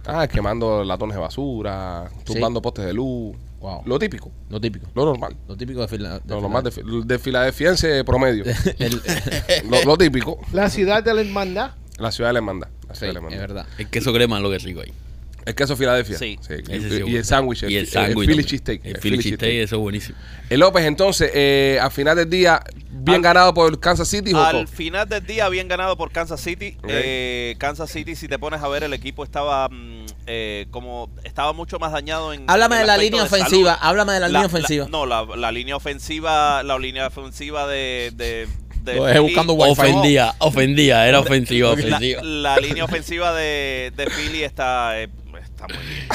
Ah, quemando latones de basura, tumbando postes de luz. Wow. Lo típico, lo típico. lo normal. Lo típico de, fila, de Lo normal de, filadelfiense promedio. El- lo, lo típico. La ciudad de la hermandad. La ciudad de la hermandad. La sí, ciudad de la es hermandad. verdad. El queso crema es lo que es rico ahí. El queso Filadelfia. Sí. Y, y- sí, y el sándwich. Y el el sándwich. Philly cheesesteak. El Philly cheesesteak, eso es buenísimo. El López, entonces, eh, al final del día, bien Al- ganado por Kansas City. Al final del día habían ganado por Kansas City. Eh, Kansas City, si te pones a ver, el equipo estaba mm, eh, como estaba mucho más dañado en. Háblame en de la línea de salud. ofensiva. Háblame de la, línea ofensiva. no, la, la línea ofensiva, la línea ofensiva de. de, de Philly- buscando Wi-Fi. Ofendía, ofendía, era ofensiva, la, ofensiva. la línea ofensiva de, de Philly está, eh, está muy bien.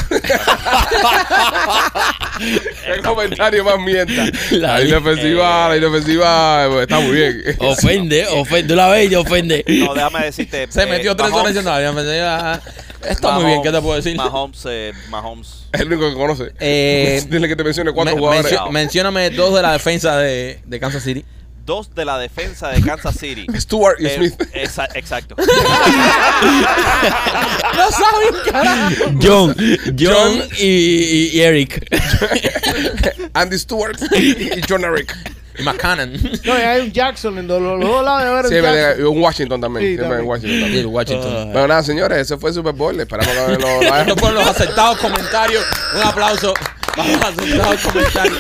Qué comentario más mierda. La inofensiva, la inofensiva eh, está muy bien. Ofende, ofende. Tú la ves y te ofende. No, déjame decirte. Se eh, metió tres horas Mahomes- diciendo, "Ay, me decía, Está muy bien, ¿qué te puedo decir? Mahomes, eh, Mahomes. Es el único que conoce. Eh, Dile que te mencione cuatro Me- jugadores. mencio- mencióname dos de la defensa de, de Kansas City. Dos de la defensa de Kansas City. Stewart y Eh, Smith. exa- exacto. ¡No sabes, carajo! John, John y, y- y Eric. Andy Stewart y John Eric. Y McCannon. No, y hay un Jackson en los dos lados de ver un Sí, Jackson. y un Washington también. Sí, también. Washington Y también. el Washington. Bueno, nada, señores, ese fue el Super Bowl. Esperamos que lo, lo hayan- Estos fueron los acertados comentarios. Un aplauso los acertados comentarios.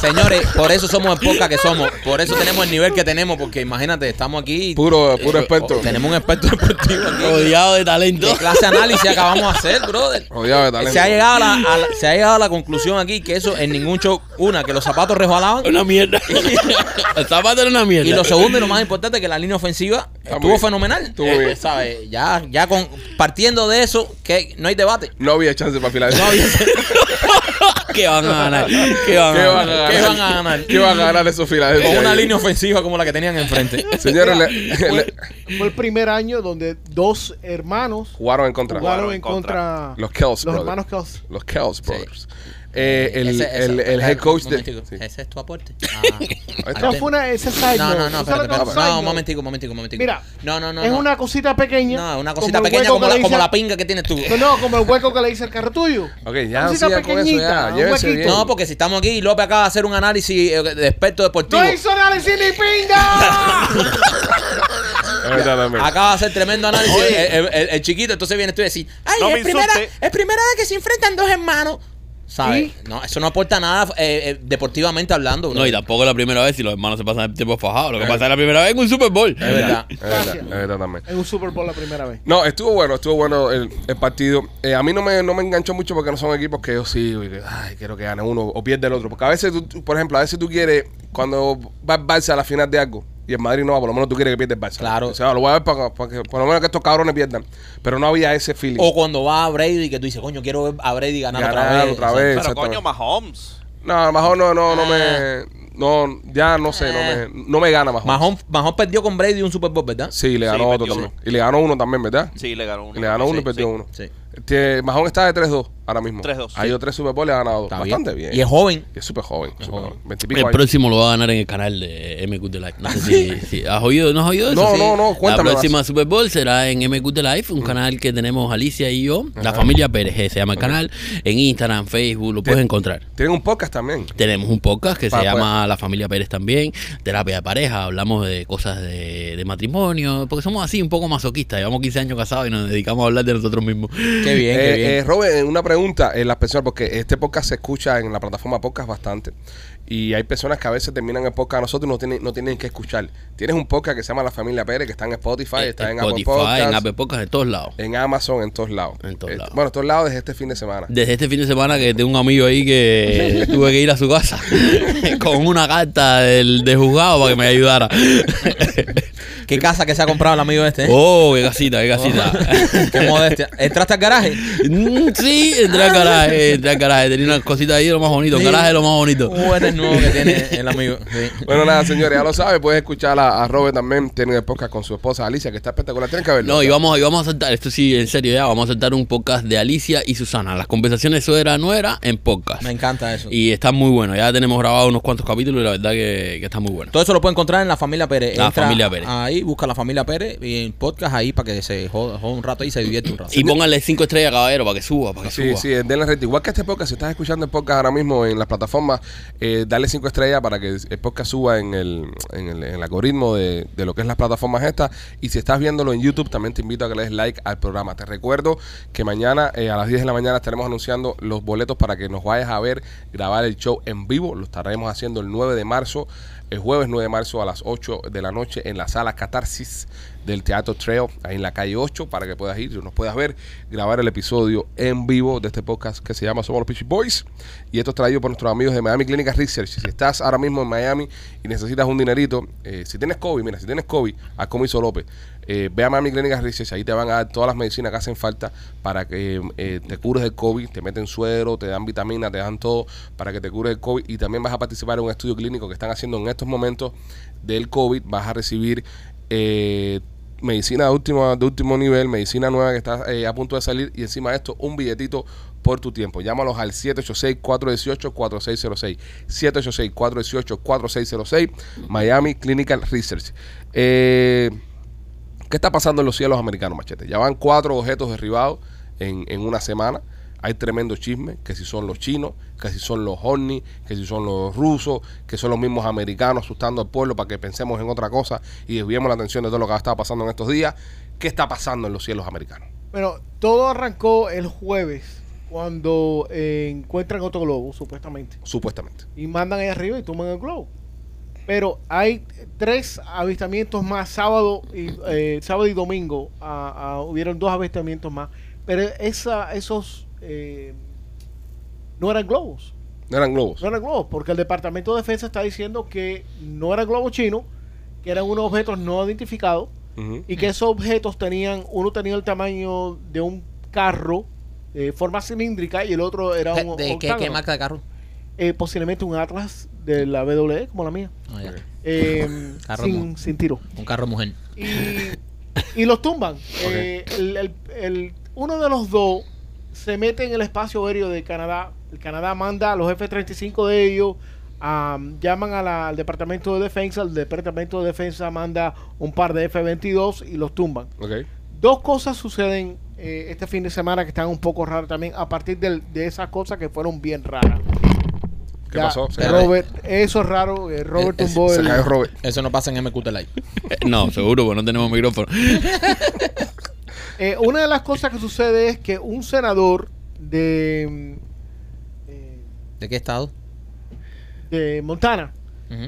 Señores, por eso somos el poca que somos. Por eso tenemos el nivel que tenemos. Porque imagínate, estamos aquí. Puro, puro eh, experto. Tenemos un experto deportivo aquí. Rodeado de talento. ¿Qué clase de análisis acabamos de hacer, brother? Rodeado de talento. Se ha, llegado a la, a la- se ha llegado a la conclusión aquí que eso en ningún show, una, que los zapatos resbalaban. Una mierda. El zapato era una mierda. Y lo segundo y lo más importante que la línea ofensiva Está estuvo bien. fenomenal. Estuvo Eh, bien. ¿sabes? Ya, ya con, partiendo de eso, que no hay debate. No había chance para Filadelfia. No había- ¿Qué van a ganar? ¿Qué van a ¿Qué van a ganar? ¿Qué van a ganar? ¿Qué van a ganar esos Filadelfia? Con una línea ofensiva como la que tenían enfrente. Señores, le- Fue, le- fue el primer año donde dos hermanos jugaron en contra. jugaron en en contra. Los Kells Los Brothers. hermanos Kells. Los Kells Brothers. Eh, el, Ese- ese- el, el head coach de. sí. ¿Ese es tu aporte? Ah. fue una, ese side No, no, no, ¿Tú sabes espérate, espérate. un side No, un momentico, un momentico, un momentico. Mira, no, no, no. es no. una cosita pequeña. No, una cosita el pequeña como la, como pinga que tienes tú. No, no, como el hueco que le hice al carro tuyo. Ok, ya Cosita sigan con eso pequeñita, ya. un. No, porque si estamos aquí y López acaba de hacer un análisis eh, de experto deportivo. ¡No hizo análisis ni pinga! Acaba de hacer tremendo análisis el, el- el chiquito, entonces viene tú y decís, ay, es, primera, es primera vez que se enfrentan dos hermanos. ¿Sabes? ¿Y? No, eso no aporta nada eh, eh, deportivamente hablando. bro. No, y tampoco es la primera vez si los hermanos se pasan el tiempo fajados. Lo que pasa es la primera vez en un Super Bowl. Es verdad. Es verdad, es verdad también. en un Super Bowl la primera vez. No, estuvo bueno, estuvo bueno el, el partido. Eh, a mí no me, no me enganchó mucho porque no son equipos que yo sí, y que, ay, quiero que gane uno o pierde el otro. Porque a veces, tú, por ejemplo, a veces tú quieres, cuando va el Barça a la final de algo y el Madrid no va, por lo menos tú quieres que pierda el Barça. Claro. O sea, lo voy a ver para, para que por lo menos que estos cabrones pierdan. Pero no había ese feeling. O cuando va a Brady que tú dices, coño, quiero ver a Brady ganar, Ganar otra vez. otra O sea, vez. Pero coño, Mahomes. No, mejor no, no, no Ah. me. No, ya no sé, no me, no me gana Mahomes. Mahomes, Mahomes perdió con Brady un Super Bowl, ¿verdad? Sí, le Sí, ganó otro perdió también. Y le ganó uno también, ¿verdad? Sí, le ganó uno. Y le ganó uno Sí, y perdió sí. uno. Sí. Este, Mahomes está de 3-2 ahora mismo. 3-2, Ha ido tres Super Bowl y ha ganado. Está Bastante bien. Y es joven. Y es súper joven. súper joven. joven. 20 y pico El años. próximo lo va a ganar en el canal de MQ The Life. No sé si, si- has oído, ¿no has oído eso? No, Sí. no, no, cuéntame La próxima Super Bowl será en MQ The Life, un canal que tenemos Alicia y yo, la familia Pérez, se llama el canal, en Instagram, Facebook, lo puedes encontrar. Tienen un podcast también. Tenemos un podcast que se pues. llama La Familia Pérez también, terapia de pareja, hablamos de cosas de, de matrimonio, porque somos así un poco masoquistas, llevamos 15 años casados y nos dedicamos a hablar de nosotros mismos. Qué bien, qué Eh, bien. eh, Robert, eh, una pregunta en las personas, porque este podcast se escucha en la plataforma podcast bastante. Y hay personas que a veces terminan el podcast a nosotros y no tienen, no tienen que escuchar. Tienes un podcast que se llama La Familia Pérez, que está en Spotify, está en Apple Spotify, Podcasts, en Apple Podcast, en todos lados. en Amazon, en todos lados. En todos Eh, lados. Bueno, en todos lados desde este fin de semana. Desde este fin de semana que tengo un amigo ahí que tuve que ir a su casa con una carta del, de juzgado para que me ayudara. ¿Qué casa que se ha comprado el amigo este? eh? Oh, qué casita, qué casita. Qué modestia. ¿Entraste al garaje? Mm, sí, entré al garaje, entré al garaje. Tenía unas cositas ahí de lo más bonito. Sí. Garaje de lo más bonito. Nuevo que tiene el amigo. Sí. Bueno, nada, señores, ya lo sabe. Puedes escuchar a, a Robert también. Tiene el podcast con su esposa Alicia, que está espectacular. Tienen que verlo. No, y vamos, y vamos a saltar, esto sí, en serio ya, vamos a saltar un podcast de Alicia y Susana. Las conversaciones suegra nuera en podcast. Me encanta eso. Y está muy bueno. Ya tenemos grabado unos cuantos capítulos y la verdad que, que está muy bueno. Todo eso lo puede encontrar en la familia Pérez. La Entra Familia Pérez. Ahí, busca la familia Pérez y el podcast ahí para que se joda, joda un rato y se divierte un rato. Y pónganle cinco estrellas, caballero, para que suba, para que Sí, suba. sí, denle red. Igual que este podcast, si estás escuchando el podcast ahora mismo en las plataformas, eh, dale cinco estrellas para que el podcast suba en el, en el, algoritmo de, de lo que es las plataformas estas. Y si estás viéndolo en YouTube, también te invito a que le des like al programa. Te recuerdo que mañana eh, a las 10 de la mañana estaremos anunciando los boletos para que nos vayas a ver grabar el show en vivo. Lo estaremos haciendo el 9 de marzo, el jueves 9 de marzo a las 8 de la noche en la sala Catarsis del Teatro Trail, ahí en la calle 8, para que puedas ir, y nos puedas ver, grabar el episodio en vivo de este podcast que se llama Somos los Peachy Boys. Y esto es traído por nuestros amigos de Miami Clinic Research. Si estás ahora mismo en Miami y necesitas un dinerito, eh, si tienes COVID, mira, si tienes COVID, haz como López. Eh, ve a Miami Clinic Research, ahí te van a dar todas las medicinas que hacen falta para que eh, te cures del COVID, te meten suero, te dan vitaminas, te dan todo para que te cures del COVID y también vas a participar en un estudio clínico que están haciendo en estos momentos del COVID, vas a recibir eh, medicina de último, de último nivel, medicina nueva que está eh, a punto de salir y encima de esto un billetito por tu tiempo. Llámalos al 786-418-4606. 786-418-4606. Miami Clinical Research. Eh, ¿Qué está pasando en los cielos americanos, machete? Ya van cuatro objetos derribados en, en una semana. Hay tremendo chisme, que si son los chinos, que si son los ovnis, que si son los rusos, que son los mismos americanos asustando al pueblo para que pensemos en otra cosa y desviemos la atención de todo lo que está pasando en estos días. ¿Qué está pasando en los cielos americanos? Bueno, todo arrancó el jueves cuando eh, encuentran otro globo, supuestamente. Supuestamente. Y mandan ahí arriba y toman el globo. Pero hay tres avistamientos más, sábado y, eh, sábado y domingo. ah, ah, hubieron dos avistamientos más. Pero esa, esos eh, no eran globos. No eran globos. No eran globos, porque el Departamento de Defensa está diciendo que no eran globos chinos, que eran unos objetos no identificados y que esos objetos tenían, uno tenía el tamaño de un carro de forma cilíndrica y el otro era un ¿De qué, qué marca de carro? Eh, posiblemente un Atlas de la WWE, como la mía, Ah. Eh, sin, sin tiro. Un carro mujer. Y, y los tumban. Eh, el- el- el- uno de los dos se mete en el espacio aéreo de Canadá. El Canadá manda a los F-35 de ellos, am, llaman a la- al Departamento de Defensa, el Departamento de Defensa manda un par de F-22 y los tumban. Dos cosas suceden eh, este fin de semana que están un poco raras también, a partir del- de esas cosas que fueron bien raras. ¿Qué Ya, pasó? Robert, eso es raro. eh, Robert Eh, es- tumbó se el- cayó Robert. Eso no pasa en MQT Live. No, seguro, porque no tenemos micrófono. Eh, una de las cosas que sucede es que un senador de, mm, eh, ¿De qué estado? de Montana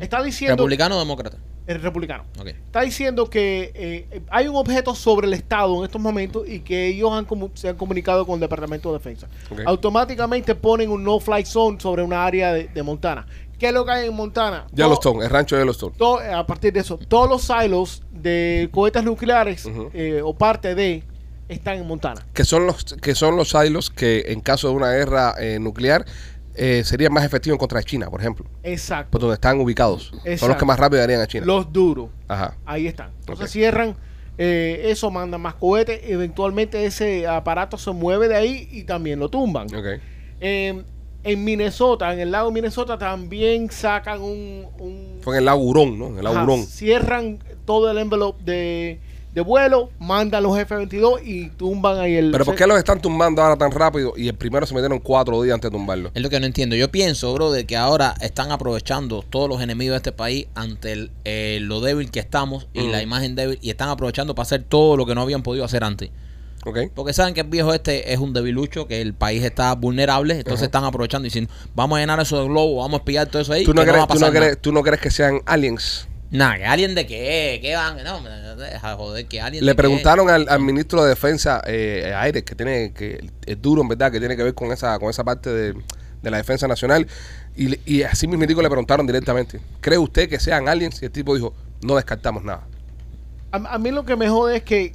está diciendo ¿Republicano o demócrata? el republicano Ok. está diciendo que eh, hay un objeto sobre el estado en estos momentos y que ellos han se han comunicado con el departamento de defensa automáticamente ponen un no fly zone sobre una área de, de Montana ¿qué es lo que hay en Montana? Todo- Yellowstone, el rancho de Yellowstone. todo- eh, a partir de eso todos los silos de cohetes nucleares eh, o parte de están en Montana Que son los que son los silos que en caso de una guerra eh, nuclear eh, serían más efectivos contra China, por ejemplo. exacto Por donde están ubicados. Son los que más rápido darían a China. los duros Ajá. Ahí están. Entonces cierran eh, eso, mandan más cohetes. Eventualmente ese aparato se mueve de ahí y también lo tumban. Ok. Eh, en Minnesota, en el lago Minnesota, también sacan un. un- Fue en el lago Hurón, ¿no? En el lago Hurón. cierran todo el envelope de, de vuelo, mandan los F-22 y tumban ahí el. Pero ¿por qué los están tumbando ahora tan rápido? Y el primero se metieron cuatro días antes de tumbarlo. Es lo que no entiendo. Yo pienso, bro, de que ahora están aprovechando todos los enemigos de este país ante el, eh, lo débil que estamos y Mm. la imagen débil y están aprovechando para hacer todo lo que no habían podido hacer antes. Porque saben que el viejo este es un debilucho, que el país está vulnerable, entonces Ajá. están aprovechando y diciendo, vamos a llenar eso de globos, vamos a espiar todo eso ahí. ¿Tú no, que no va crees, a tú, no pasar nada. crees, ¿Tú no crees que sean aliens? Nah, que alguien de qué, qué van, no, me deja joder, que alguien Le de qué. preguntaron al, al ministro de Defensa, eh, Aires, que tiene que es duro en verdad, que tiene que ver con esa con esa parte de, de la defensa nacional, y, le- y así mismo le preguntaron directamente, ¿cree usted que sean aliens? Y el tipo dijo, no descartamos nada. A, a mí lo que me jode es que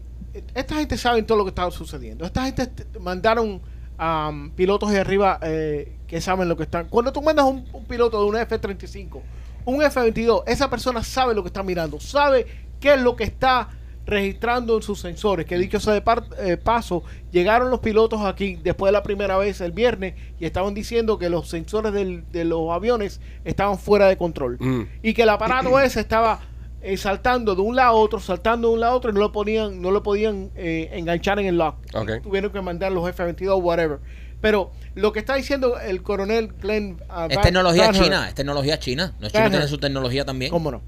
esta gente sabe todo lo que está sucediendo. Esta gente mandaron a pilotos de arriba eh, que saben lo que están. Cuando tú mandas un, un piloto de un F-35, un F-22, esa persona sabe lo que está mirando, sabe qué es lo que está registrando en sus sensores. Que dicho sea de par- eh, paso, llegaron los pilotos aquí después de la primera vez el viernes y estaban diciendo que los sensores del- de los aviones estaban fuera de control Mm. y que el aparato ese estaba eh, saltando de un lado a otro, saltando de un lado a otro y no lo ponían, no lo podían eh, enganchar en el lock. Ok. Tuvieron que mandar los F-22 whatever. Pero lo que está diciendo el coronel Glenn uh, Es tecnología Vanher, china, es tecnología china. Los chinos tienen su tecnología también. ¿Cómo no?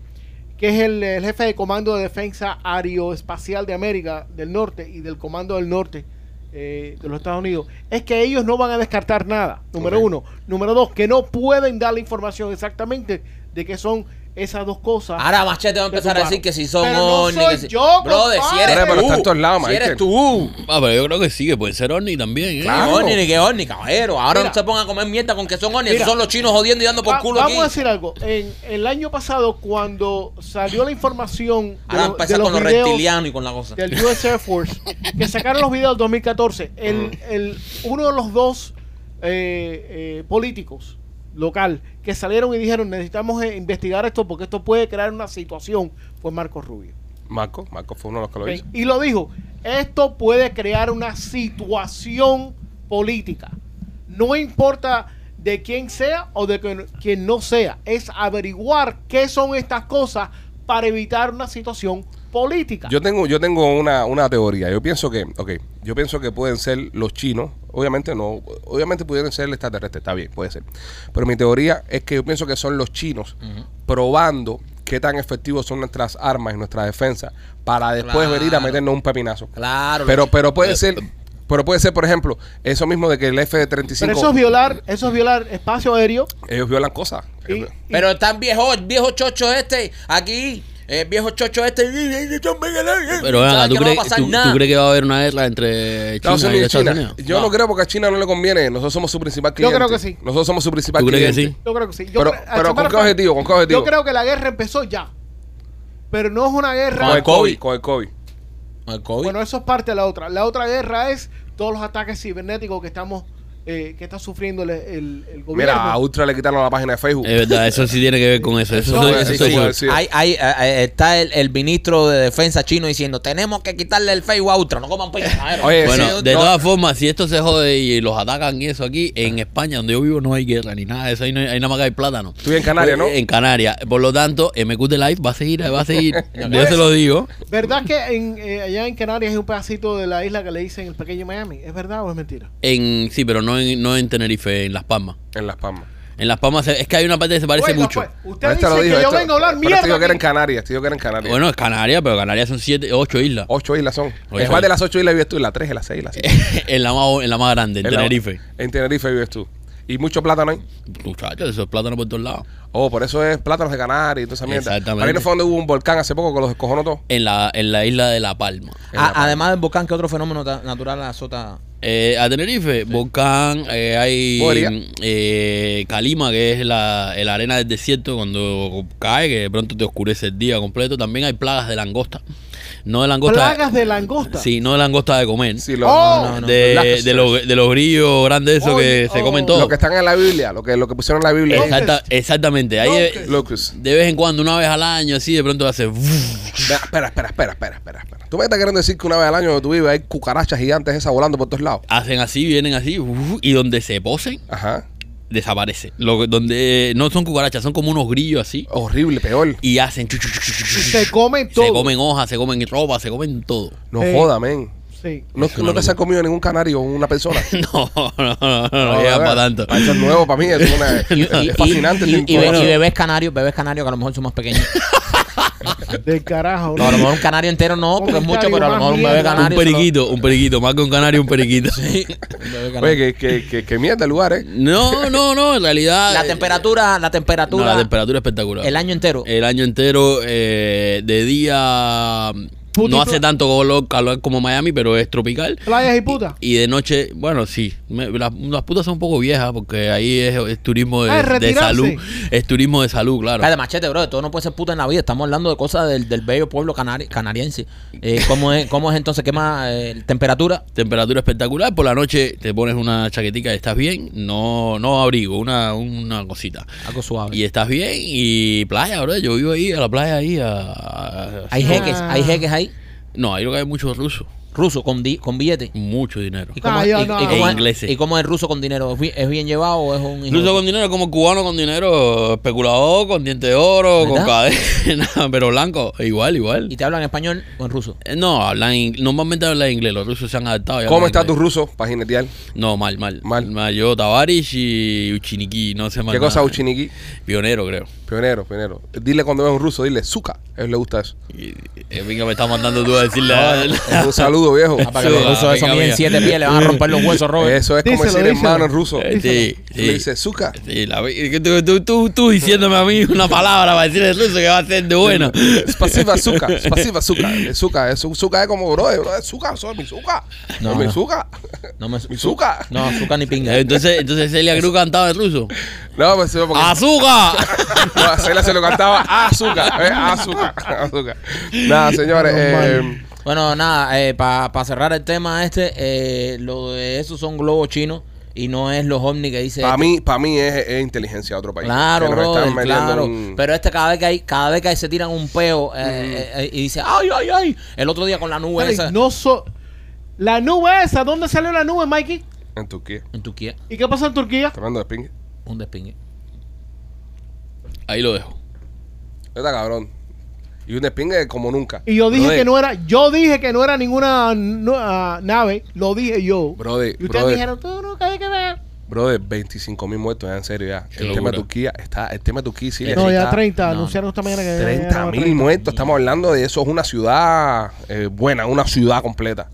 Que es el, el jefe de Comando de Defensa Aeroespacial de América del Norte y del Comando del Norte eh, de los Estados Unidos. Es que ellos no van a descartar nada. Número uno. Número dos, que no pueden dar la información exactamente de que son esas dos cosas. Ahora Machete va a empezar a decir que si son Pero no ovnis, soy que si- yo, Brother, si compadre. eres Pero tú. está en todos lados, si eres tú. Ah, pero yo creo que sí, que puede ser ovni también, ¿eh? Claro. Ni ovni, ni que ovni, caballero. Ahora Mira. no se pongan a comer mierda con que son ovni. Mira. Esos son los chinos jodiendo y dando por Va- culo vamos aquí. a decir algo. En el año pasado, cuando salió la información de, Ahora los- empezar con los reptilianos y con la cosa. del US Air Force, que sacaron los videos del 2014, el, el- uno de los dos eh, eh, políticos local que salieron y dijeron necesitamos eh, investigar esto porque esto puede crear una situación fue Marcos Rubio. Marco, Marco fue uno de los que lo hizo. Y lo dijo, esto puede crear una situación política. No importa de quién sea o de quien no sea, es averiguar qué son estas cosas para evitar una situación política. Yo tengo, yo tengo una, una teoría. Yo pienso que, ok, yo pienso que pueden ser los chinos. Obviamente no, obviamente pudieran ser extraterrestres, está bien, puede ser. Pero mi teoría es que yo pienso que son los chinos probando qué tan efectivos son nuestras armas y nuestra defensa para después Claro. venir a meternos un pepinazo. Claro. Pero, pero puede ser, pero puede ser, por ejemplo, eso mismo de que el F-35 Pero eso es violar, eso es violar espacio aéreo. ellos violan cosas. Y- Pero están viejos, viejo chocho este, aquí, eh, viejo chocho este. Pero ¿Sabes venga, ¿tú que no va a crees, pasar tú, tú crees que va a haber una guerra entre China Estados y Unidos y Estados. Unidos? Yo no. No. creo porque a China no le conviene. Nosotros somos su principal Yo cliente. creo que sí. Nosotros somos su principal ¿Tú crees que cliente. sí? yo creo que sí. Yo Pero- creo- pero ¿con qué objetivo? ¿Con qué objetivo? Yo creo que la guerra empezó ya. Pero no es una guerra. Con el COVID. COVID. Con el COVID. El COVID. Bueno, eso es parte de la otra. La otra guerra es todos los ataques cibernéticos que estamos eh, que está sufriendo el, el- el gobierno. Mira, a Ultra le quitaron la página de Facebook. Es verdad, eso sí tiene que ver con eso. Eso, No, eh, eso sí. Hay, hay, eh, eh, está el, el ministro de defensa chino diciendo tenemos que quitarle el Facebook a Ultra, no coman piña. caballero". Oye, Bueno, sí, de no. todas formas, si esto se jode y los atacan y eso aquí, en España, donde yo vivo, no hay guerra ni nada de eso. Ahí, no hay, ahí nada más que hay plátano. Tú en Canarias, ¿no? En Canarias. Por lo tanto, MQ de Live va a seguir, va a seguir. yo se lo digo. ¿Verdad que en, eh, allá en Canarias hay un pedacito de la isla que le dicen el pequeño Miami? ¿Es verdad o es mentira? En, sí, pero no en, no en Tenerife, en Las Palmas. En Las Palmas. En Las Palmas es que hay una parte que se parece Oiga, mucho. pues, usted Pero este lo dice dijo, que yo esto- vengo a hablar pero mierda. este dijo que era en. Canarias. Este dijo que era en Canarias. Bueno, es Canarias, pero Canarias son siete, ocho islas. Ocho islas son. Ocho ¿En cuál de las ocho islas vives tú? En la tres, en la seis, en la siete. en, la más, en la más grande, en En la- Tenerife. En Tenerife vives tú. ¿Y mucho plátano ahí? Muchachos, esos plátanos por todos lados. Oh, por eso es plátanos de Canarias y toda esa mierda. Exactamente. Ahí no fue donde hubo un volcán hace poco que los descojonó todo. En la, en la isla de La Palma. La además del volcán, ¿qué otro fenómeno natural azota? Eh, a Tenerife, volcán, eh, hay eh, calima, que es la, la arena del desierto cuando cae, que de pronto te oscurece el día completo. También hay plagas de langosta. No de langosta. Plagas de langosta. Sí, no de langosta de comer. Sí, lo- Oh, no, no. de, de los, de los grillos grandes esos Oye, que se oh. comen todo. Lo que están en la Biblia, lo que, lo que pusieron en la Biblia. Exacta- exactamente. Ahí de, de vez en cuando, una vez al año, así, de pronto hace... Espera, espera, espera, espera, espera, espera, espera. ¿Tú me estás queriendo decir que una vez al año donde tú vives hay cucarachas gigantes esas volando por todos lados? Hacen así, vienen así, y donde se posen, Ajá. Desaparece. Lo, que- donde no son cucarachas, son como unos grillos así. Horrible, peor. Y hacen... chu, chu, chu. Se comen todo. Se comen hojas, se comen ropa, se comen todo. No joda, men. Sí. No, no que se ha comido ningún canario o una persona. No, no, no, no, no, No, llega para tanto. Eso es nuevo para mí. Es, una, es- es fascinante. Y, y- y y bebés canarios, bebés canarios que a lo mejor son más pequeños. Del carajo. No, a lo mejor un canario entero no, porque es mucho, pero a lo mejor un bebé. Un canario. lo- periquito, un periquito, más que un canario, un periquito. Sí, un bebé canario. Oye, que, que, que, que mierda el lugar, ¿eh? No, no, no, en realidad. La eh, temperatura, la no, temperatura, la temperatura espectacular. el año entero. El año entero, eh, de día. No hace tanto calor, calor como Miami, pero es tropical. Playas y putas. Y de noche, bueno, sí. me- las, las putas son un poco viejas porque ahí es, es turismo de, Ah, de salud. Es turismo de salud, claro. Espérate, machete, bro, todo no puede ser puta en la vida. Estamos hablando de cosas del, del bello pueblo canari- canariense. Eh, ¿cómo, es, ¿Cómo es entonces? ¿Qué más? Eh, temperatura. Temperatura espectacular. Por la noche te pones una chaquetica y estás bien. No, no abrigo, una, una cosita. Algo suave. Y estás bien. Y playa, bro. Yo vivo ahí, a la playa ahí. A, a- hay jeques, Ah. hay jeques ahí. No, ahí lo que hay muchos rusos. Ruso, con, di- con billete. Mucho dinero. ¿Y cómo, Ah, es- yo y- no. y cómo E es- ingleses. ¿Y cómo es el ruso con dinero? ¿Es bien, es bien llevado o es un hijo Ruso de- con dinero como cubano con dinero, especulador, con diente de oro, con cadena, pero blanco, igual, igual. ¿Y te hablan español o en ruso? Eh, No, hablan normalmente hablan inglés, los rusos se han adaptado. ¿Cómo está tu ruso para jinetear? No, mal, mal. Mal. Yo, Tavares y Uchiniki, no sé más ¿Qué nada. cosa Uchiniki? Pionero, creo. Pionero, pionero. Dile cuando veas un ruso, dile Zuka. A él le gusta eso. Y, eh, venga, me está mandando tú a decirle a él. Es un saludo rudo, viejo. Ah, para que los Eso, rusos eso venga, miden siete pies, le van a romper los huesos, Robert. Eso es como Díselo, decir díselo. hermano en ruso. Eh, Sí, Le sí. dice, Zuka. Sí, la- tú, tú, tú, tú diciéndome a mí una palabra para decir el ruso que va a ser de buena. Spasiva Zuka. Spasiva Zuka. El Zuka. Es, Zuka es como, bro, bro, es Zuka. Soy mi Zuka. No, No, mi no. Zuka. No me Mi Zuka. No, azúcar ni pinga. Entonces, entonces Celia Cruz cantaba en ruso. No, pues sí, porque... ¡Azúcar! No, a se lo cantaba azúcar, ¿eh? azúcar, azúcar. Nada, señores, eh, Bueno, nada, eh, para cerrar el tema este, eh, lo de esos son globos chinos y no es los ovnis que dice. para este. mí, para mí es, es inteligencia de otro país. Claro, brother, claro. un- Pero este cada vez que hay, cada vez que hay se tiran un peo eh, eh, eh, y dice, ay, ay, ay. El otro día con la nube esa no so- la nube esa, ¿dónde salió la nube, Mikey? en Turquía. en Turquía, ¿Y qué pasó en Turquía? Tremendo de pingue. un despingue. Ahí lo dejo. Está cabrón. Y un despingue como nunca. Y yo dije Brother, que no era, yo dije que no era ninguna no, ah, nave, lo dije yo. Brother, y ustedes brother. dijeron, tú nunca hay que ver. Brother, 25 mil muertos, ya en serio ya. Qué el tema de Turquía está, el tema de Turquía Siria No, ya está 30, no. anunciaron esta mañana que 30 ya mil 30. muertos. Estamos hablando de eso, es una ciudad eh, buena, una ciudad completa.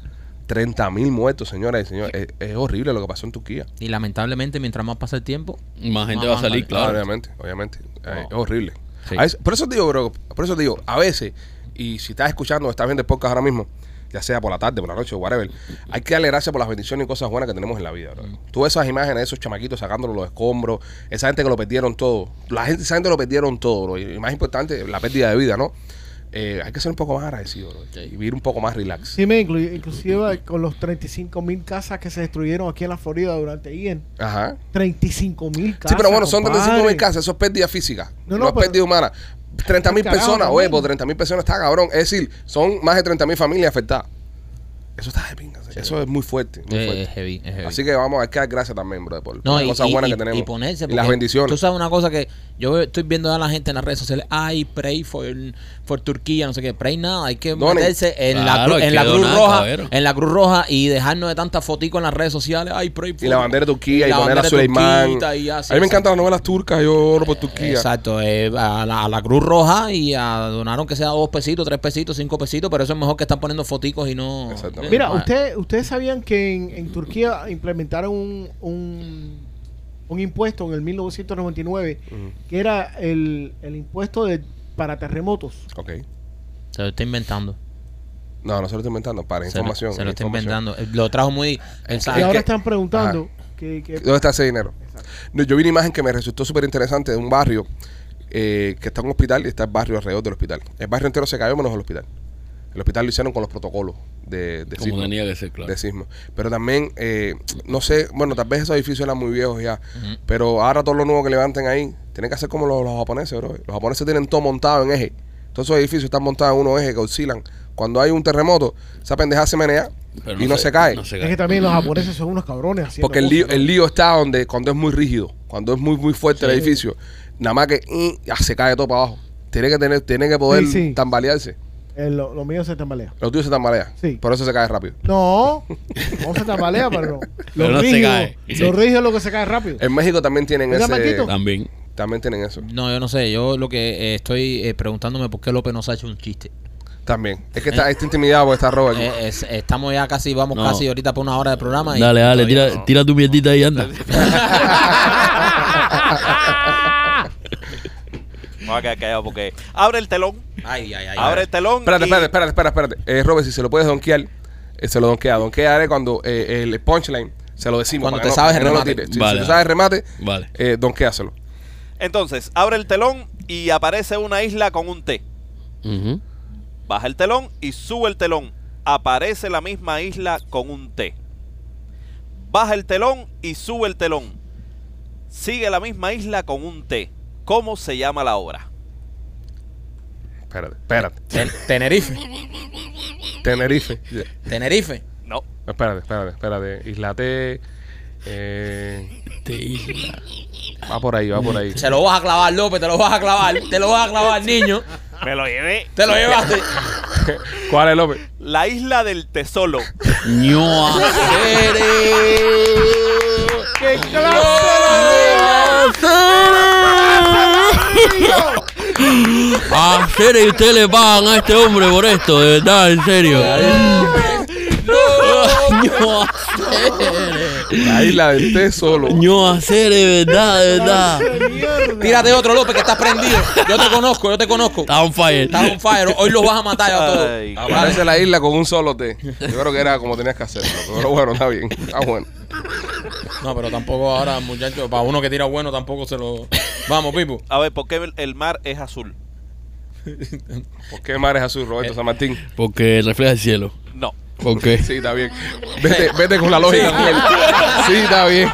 30 mil muertos, señoras y señores. Es, es horrible lo que pasó en Turquía. Y lamentablemente, mientras más pasa el tiempo, Más gente Más va a salir, claro. Obviamente, obviamente. Eh, es horrible. Sí. A veces- por eso te digo, bro, por eso te digo, a veces, y si estás escuchando o estás viendo el podcast ahora mismo, ya sea por la tarde, por la noche, whatever, hay que darle gracias por las bendiciones y cosas buenas que tenemos en la vida, bro. Tú ves esas imágenes de esos chamaquitos sacándolos los escombros, esa gente que lo perdieron todo, la gente, esa gente lo perdieron todo, bro. Y más importante, la pérdida de vida, ¿no? Eh, hay que ser un poco más agradecido, bro, y vivir un poco más relax. Sí, me incluye, inclusive con los 35 mil casas que se destruyeron aquí en la Florida durante Ian. Ajá. 35 mil casas. Sí, pero bueno, son 35 mil compadre. casas, eso es pérdida física, No, no, no, es pero- pérdida humana. 30 mil personas, por 30 mil personas está cabrón. Es decir, son más de 30 mil familias afectadas. Eso está de pinga, eso es muy fuerte. Muy fuerte. es heavy, es heavy. Así que vamos a dar que dar gracias también, bro, por No, las y, cosas buenas y- que tenemos. y ponerse. y las bendiciones. Tú sabes una cosa que yo estoy viendo a la gente en las redes sociales. Ay, pray for, for Turquía, no sé qué. Pray nada. Hay que Donen. meterse en, la, Claro, en la Cruz donar, Roja. En la Cruz Roja y dejarnos de tantas foticos en las redes sociales. Ay, pray for. y la bandera de Turquía y, la poner a bandera Suleimán. turquita y así, a mí me encantan las novelas turcas, yo oro por Turquía. Exacto, eh, a, la, a la Cruz Roja y a donaron que sea dos pesitos, tres pesitos, cinco pesitos, pero eso es mejor que están poniendo foticos y no. Exactamente. Mira, usted, ustedes sabían que en, en Turquía implementaron un, un, un impuesto en el 1999 Ujú. que era el, el impuesto de, para terremotos. Ok. Se lo está inventando. No, no se lo estoy inventando, para Se lo- información. Se lo está información. inventando. Eh, Lo trajo muy. y ahora que- están preguntando que, que- ¿Dónde está ese dinero? No, yo vi una imagen que me resultó súper interesante de un barrio eh, que está en un hospital y está el barrio alrededor del hospital. El barrio entero se cayó menos el hospital. El hospital lo hicieron con los protocolos de, de Como sismo. tenía que ser, claro. de sismo. Pero también, eh, no sé, bueno, tal vez esos edificios eran muy viejos ya, pero ahora todo lo nuevo que levanten ahí, tienen que hacer como los, los japoneses, bro. Los japoneses tienen todo montado en eje. Todos esos edificios están montados en unos ejes que oscilan. Cuando hay un terremoto, esa pendeja se menea Pero y no se, cae. no se es que también los japoneses son unos cabrones haciendo Porque el lío, cosas, ¿no? el lío está donde cuando es muy rígido, cuando es muy muy fuerte el edificio, nada más que ya se cae todo para abajo. Tiene que tener, tiene que poder Sí, sí. tambalearse. Eh, lo, lo mío se tambalea. Lo tuyo se tambalea. Sí. Por eso se cae rápido. No, no se tambalea, pero no. Pero Lo no se cae. Sí. lo rígido es lo que se cae rápido. En México también tienen Mira, ese. Marquito. También. También tienen eso. No, yo no sé. Yo lo que eh, estoy eh, preguntándome por qué López nos ha hecho un chiste. También. Es que está, está intimidado por esta roba aquí. Eh, es- estamos ya casi, vamos No. casi ahorita por una hora de programa. y Dale, dale, todavía tira, no. tira tu mierdita y anda. Me voy a quedar callado porque abre el telón, Ay, ay, ay. abre el telón. Espérate, y- espérate, espérate, espérate, espérate. Eh, Robert, si se lo puedes donkear, eh, se lo donkea. Donkear es cuando eh, el punchline se lo decimos. Cuando te sabes el no remate. tires. Si- Vale. Si, tú sabes el remate, Vale. eh, donkeáselo. Entonces, abre el telón y aparece una isla con un T. Baja el telón y sube el telón. Aparece la misma isla con un T. Baja el telón y sube el telón. Sigue la misma isla con un T. ¿Cómo se llama la obra? Espérate, espérate. Ten- Tenerife. Tenerife. Yeah. Tenerife. No. Espérate, espérate, espérate. Isla T. Eh, Te va por ahí, va por ahí. Se lo vas a clavar, López, te lo vas a clavar. Te lo vas a clavar, niño. Me lo llevé. Te lo llevaste. ¿Cuál es López? La isla del tesoro. Ño acere. ¡Qué Acere y usted le pagan a este hombre por esto, de verdad, en serio. No hacer. La isla del té solo. No hacer, de verdad, de verdad. Tírate otro, López, que estás prendido. Yo te conozco, yo te conozco. Está on fire. Estás on fire. Hoy los vas a matar a todos. Aparece la isla con un solo té. Yo creo que era como tenías que hacerlo. Pero bueno, está bien. Está bueno. No, pero tampoco ahora, muchachos, para uno que tira bueno tampoco se lo... Vamos, Pipo. A ver, ¿por qué el- el mar es azul? ¿Por qué mar es azul, Roberto San Martín? Porque refleja el cielo. No. ¿Por qué? Sí, está bien. Vete, vete con la lógica. Sí, está bien.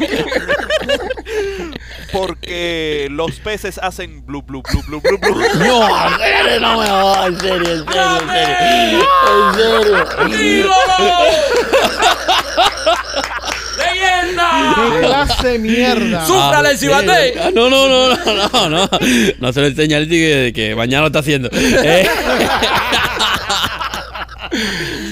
Porque los peces hacen blu blu blu blu blu blu. No, en serio, no me jodas, en serio, en serio, en serio. En serio. ¡Leyenda! ¿Qué clase de mierda? ¡Súfrale el cibate! Ah, No, no, no, no, no, no. No se lo enseña que, que mañana lo está haciendo. Eh,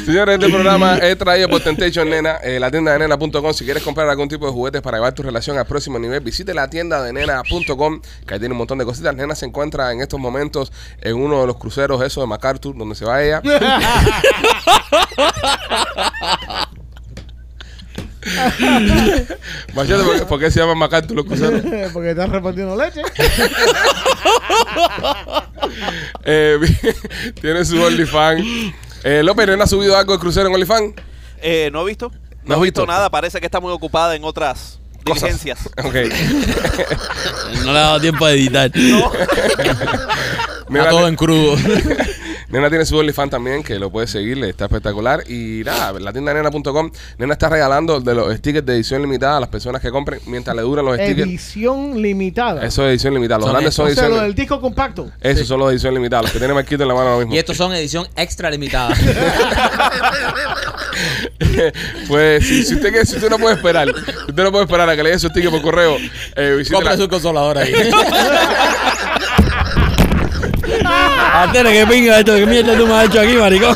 Señores, este programa es traído por Temptation Nena, eh, la tienda de nena.com. Si quieres comprar algún tipo de juguetes para llevar tu relación al próximo nivel, visite la tienda de nena.com, que ahí tiene un montón de cositas. Nena se encuentra en estos momentos en uno de los cruceros esos de MacArthur, donde se va ella. Machete, ¿por qué, por qué se llama MacArthur los cruceros? Porque estás repartiendo leche. Eh, tiene su OnlyFans. Eh, López, ¿Nena ha subido algo de crucero en OnlyFans? Eh, ¿No he visto? ¿No has he visto visto? nada. Parece que está muy ocupada en otras Cosas. diligencias. Ok. no le ha dado tiempo de editar. Está todo en crudo. Nena tiene su OnlyFans también, que lo puedes seguir, está espectacular. Y nada, la tienda nena.com, Nena está regalando de los stickers de edición limitada a las personas que compren mientras le duran los stickers. Edición limitada. Eso es edición limitada. Los Son grandes son o sea, edición lo del disco compacto. Esos son los de edición limitada. Los que tiene Marquito en la mano ahora mismo. Y estos son edición extra limitada. pues si, si usted quiere- si usted no puede esperar, usted no puede esperar a que le llegue su sticker por correo, eh, visite Compre la- su consolador ahí. Antes que pinga esto, que mierda tú me has hecho aquí, maricón.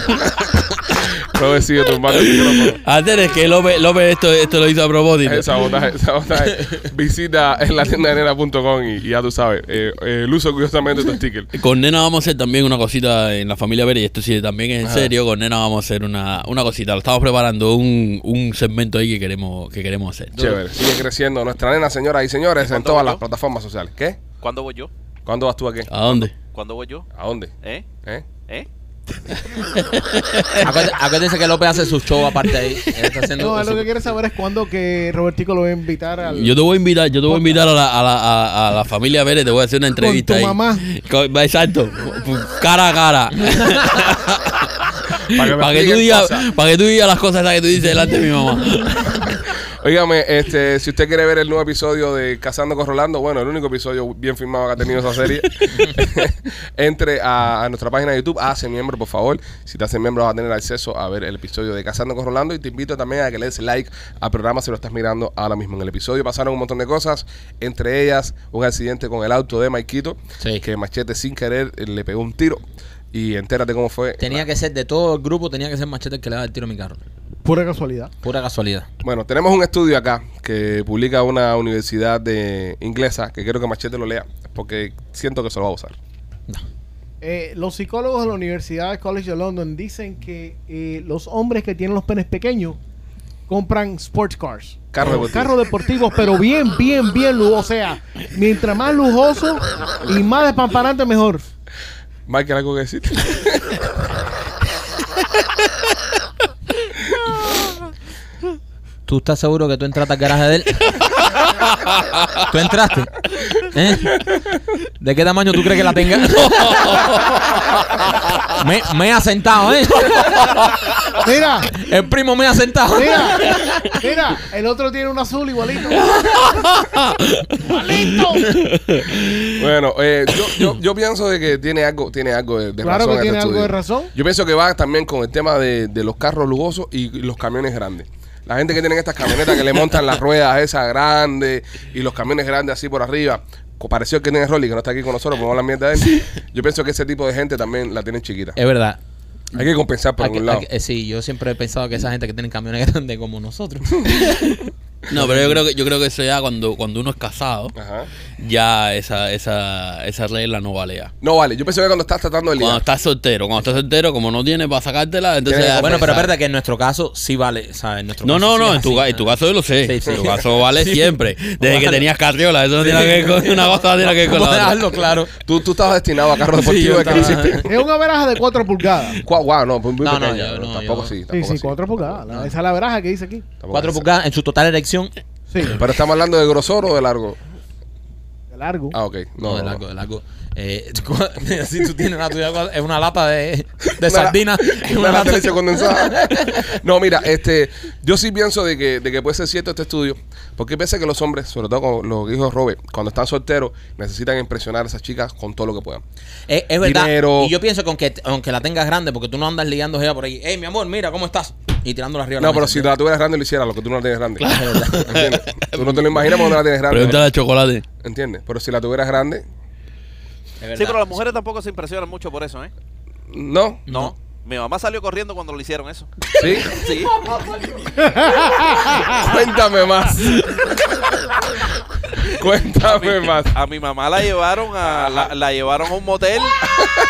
Robert sigue tumbando el micrófono. Antes que López, López esto, esto lo hizo a propósito. Es sabotaje, sabotaje. Visita en la tienda de nena.com y, y ya tú sabes, eh, eh, el uso curiosamente de tu sticker. Con Nena vamos a hacer también una cosita en la familia Pérez, y esto sí también es en serio, con Nena vamos a hacer una, una cosita. Lo estamos preparando un, un segmento ahí que queremos, que queremos hacer. Chévere, sigue creciendo nuestra nena, señoras y señores, en ¿Cuándo todas las plataformas sociales. ¿Qué? ¿Cuándo voy yo? ¿Cuándo vas tú aquí? ¿A dónde? ¿Cuándo voy yo? ¿A dónde? ¿Eh? ¿Eh? ¿Eh? Acuérdate, acuérdense que López hace su show aparte ahí. Él está haciendo No, lo su- que quiere saber es cuándo que Robertico lo va a invitar al. Yo te voy a invitar, yo te voy a invitar a la, a la, a, a la familia Pérez, te voy a hacer una entrevista tu ahí. mamá. Con- exacto, cara a cara. Para que me Para que, tú expliquen digas, cosas. para que tú digas las cosas esas que tú dices delante de mi mamá. Óigame, este, si usted quiere ver el nuevo episodio de Cazando con Rolando, bueno, el único episodio bien filmado que ha tenido esa serie, entre a, a nuestra página de YouTube, hazte miembro, por favor. Si te haces miembro vas a tener acceso a ver el episodio de Cazando con Rolando y te invito también a que le des like al programa si lo estás mirando ahora mismo. En el episodio pasaron un montón de cosas, entre ellas un accidente con el auto de Maikito, Sí. que Machete sin querer le pegó un tiro. Y entérate cómo fue. Tenía que ser de todo el grupo, tenía que ser Machete el que le da el tiro a mi carro. Pura casualidad. Pura casualidad. Bueno, tenemos un estudio acá que publica una universidad de inglesa que quiero que Machete lo lea porque siento que se lo va a usar. Eh, los psicólogos de la Universidad de College de London dicen que eh, los hombres que tienen los penes pequeños compran sports cars. Carros Eh, deportivos. Carros deportivos, pero bien, bien, bien lujoso. O sea, mientras más lujoso y más despamparante, mejor. Michael, ¿algo que decir? ¿Tú estás seguro que tú entraste al garaje de él? ¿Tú entraste? ¿Eh? ¿De qué tamaño tú crees que la tenga? me, me ha sentado, ¿eh? Mira, El primo me ha sentado. mira, mira. El otro tiene un azul igualito. ¡Igualito! bueno, eh, yo, yo, yo pienso de que tiene algo, tiene algo de, de Claro razón. que este tiene algo de razón. Yo pienso que va también con el tema de, de los carros lujosos y los camiones grandes. La gente que tiene estas camionetas que le montan las ruedas esas grandes y los camiones grandes así por arriba. Pareció que tiene Rolly, que no está aquí con nosotros, pero la mierda de él. Yo pienso que ese tipo de gente también la tienen chiquita. Es verdad. Hay que compensar por algún lado. hay que- eh, sí, yo siempre he pensado que esa gente que tiene camiones grandes como nosotros No, pero yo creo que yo creo que eso ya cuando, cuando uno es casado, Ajá. ya esa, esa, esa regla no vale ya. No vale, yo pensé que cuando estás tratando de Cuando estás soltero, cuando estás soltero, como no tienes para sacártela, entonces que ya- Bueno, pero pensar. espérate que en nuestro caso sí vale, ¿sabes? En nuestro No, caso no, sí no, es en tu, así. ca- en tu caso yo lo sé. Sí, sí. En tu caso vale Sí. siempre. Desde que Vale. tenías carriola, eso no tiene que ver con una cosa, no tiene que ver con Vamos a la otra. dejarlo claro. Tú, tú estabas destinado a carro Sí, yo de estaba- hiciste. Es una veraja de 4 pulgadas. Guau, guau, no, pues muy No, no, pequeña. yo- no, tampoco yo- sí. Sí, tampoco sí, sí. 4 pulgadas. La- Esa es la veraja que dice aquí. Tampoco Cuatro pulgadas en su total erección. Sí, Pero estamos hablando de grosor o de largo. de largo. Ah, ok. No, No, de largo, de largo. Eh, si tú tienes la tuya, es una lata de, de Una- sardinas. es una una lata de leche condensada. No, mira, este, yo sí pienso de que, de que puede ser cierto este estudio, porque piensa que los hombres, sobre todo con lo que dijo Robert, cuando están solteros, necesitan impresionar a esas chicas con todo lo que puedan. Es, es verdad. Dinero. Y yo pienso que aunque, aunque la tengas grande, porque tú no andas ligando ella por ahí. Hey, mi amor, mira, ¿cómo estás? Y tirándola arriba. la No, pero mesa. si la tuvieras grande, lo hiciera, lo que tú no la tienes grande. Es verdad. ¿Entiendes? Tú no te lo imaginas cuando la tienes grande. Pregúntale al chocolate. ¿Entiendes? Pero si la tuvieras grande. Sí, pero las mujeres tampoco se impresionan mucho por eso, ¿eh? no. No. Mi mamá salió corriendo cuando le hicieron eso. ¿Sí? Sí. Cuéntame más. Cuéntame más. A mi mamá la llevaron a la, la llevaron a un motel.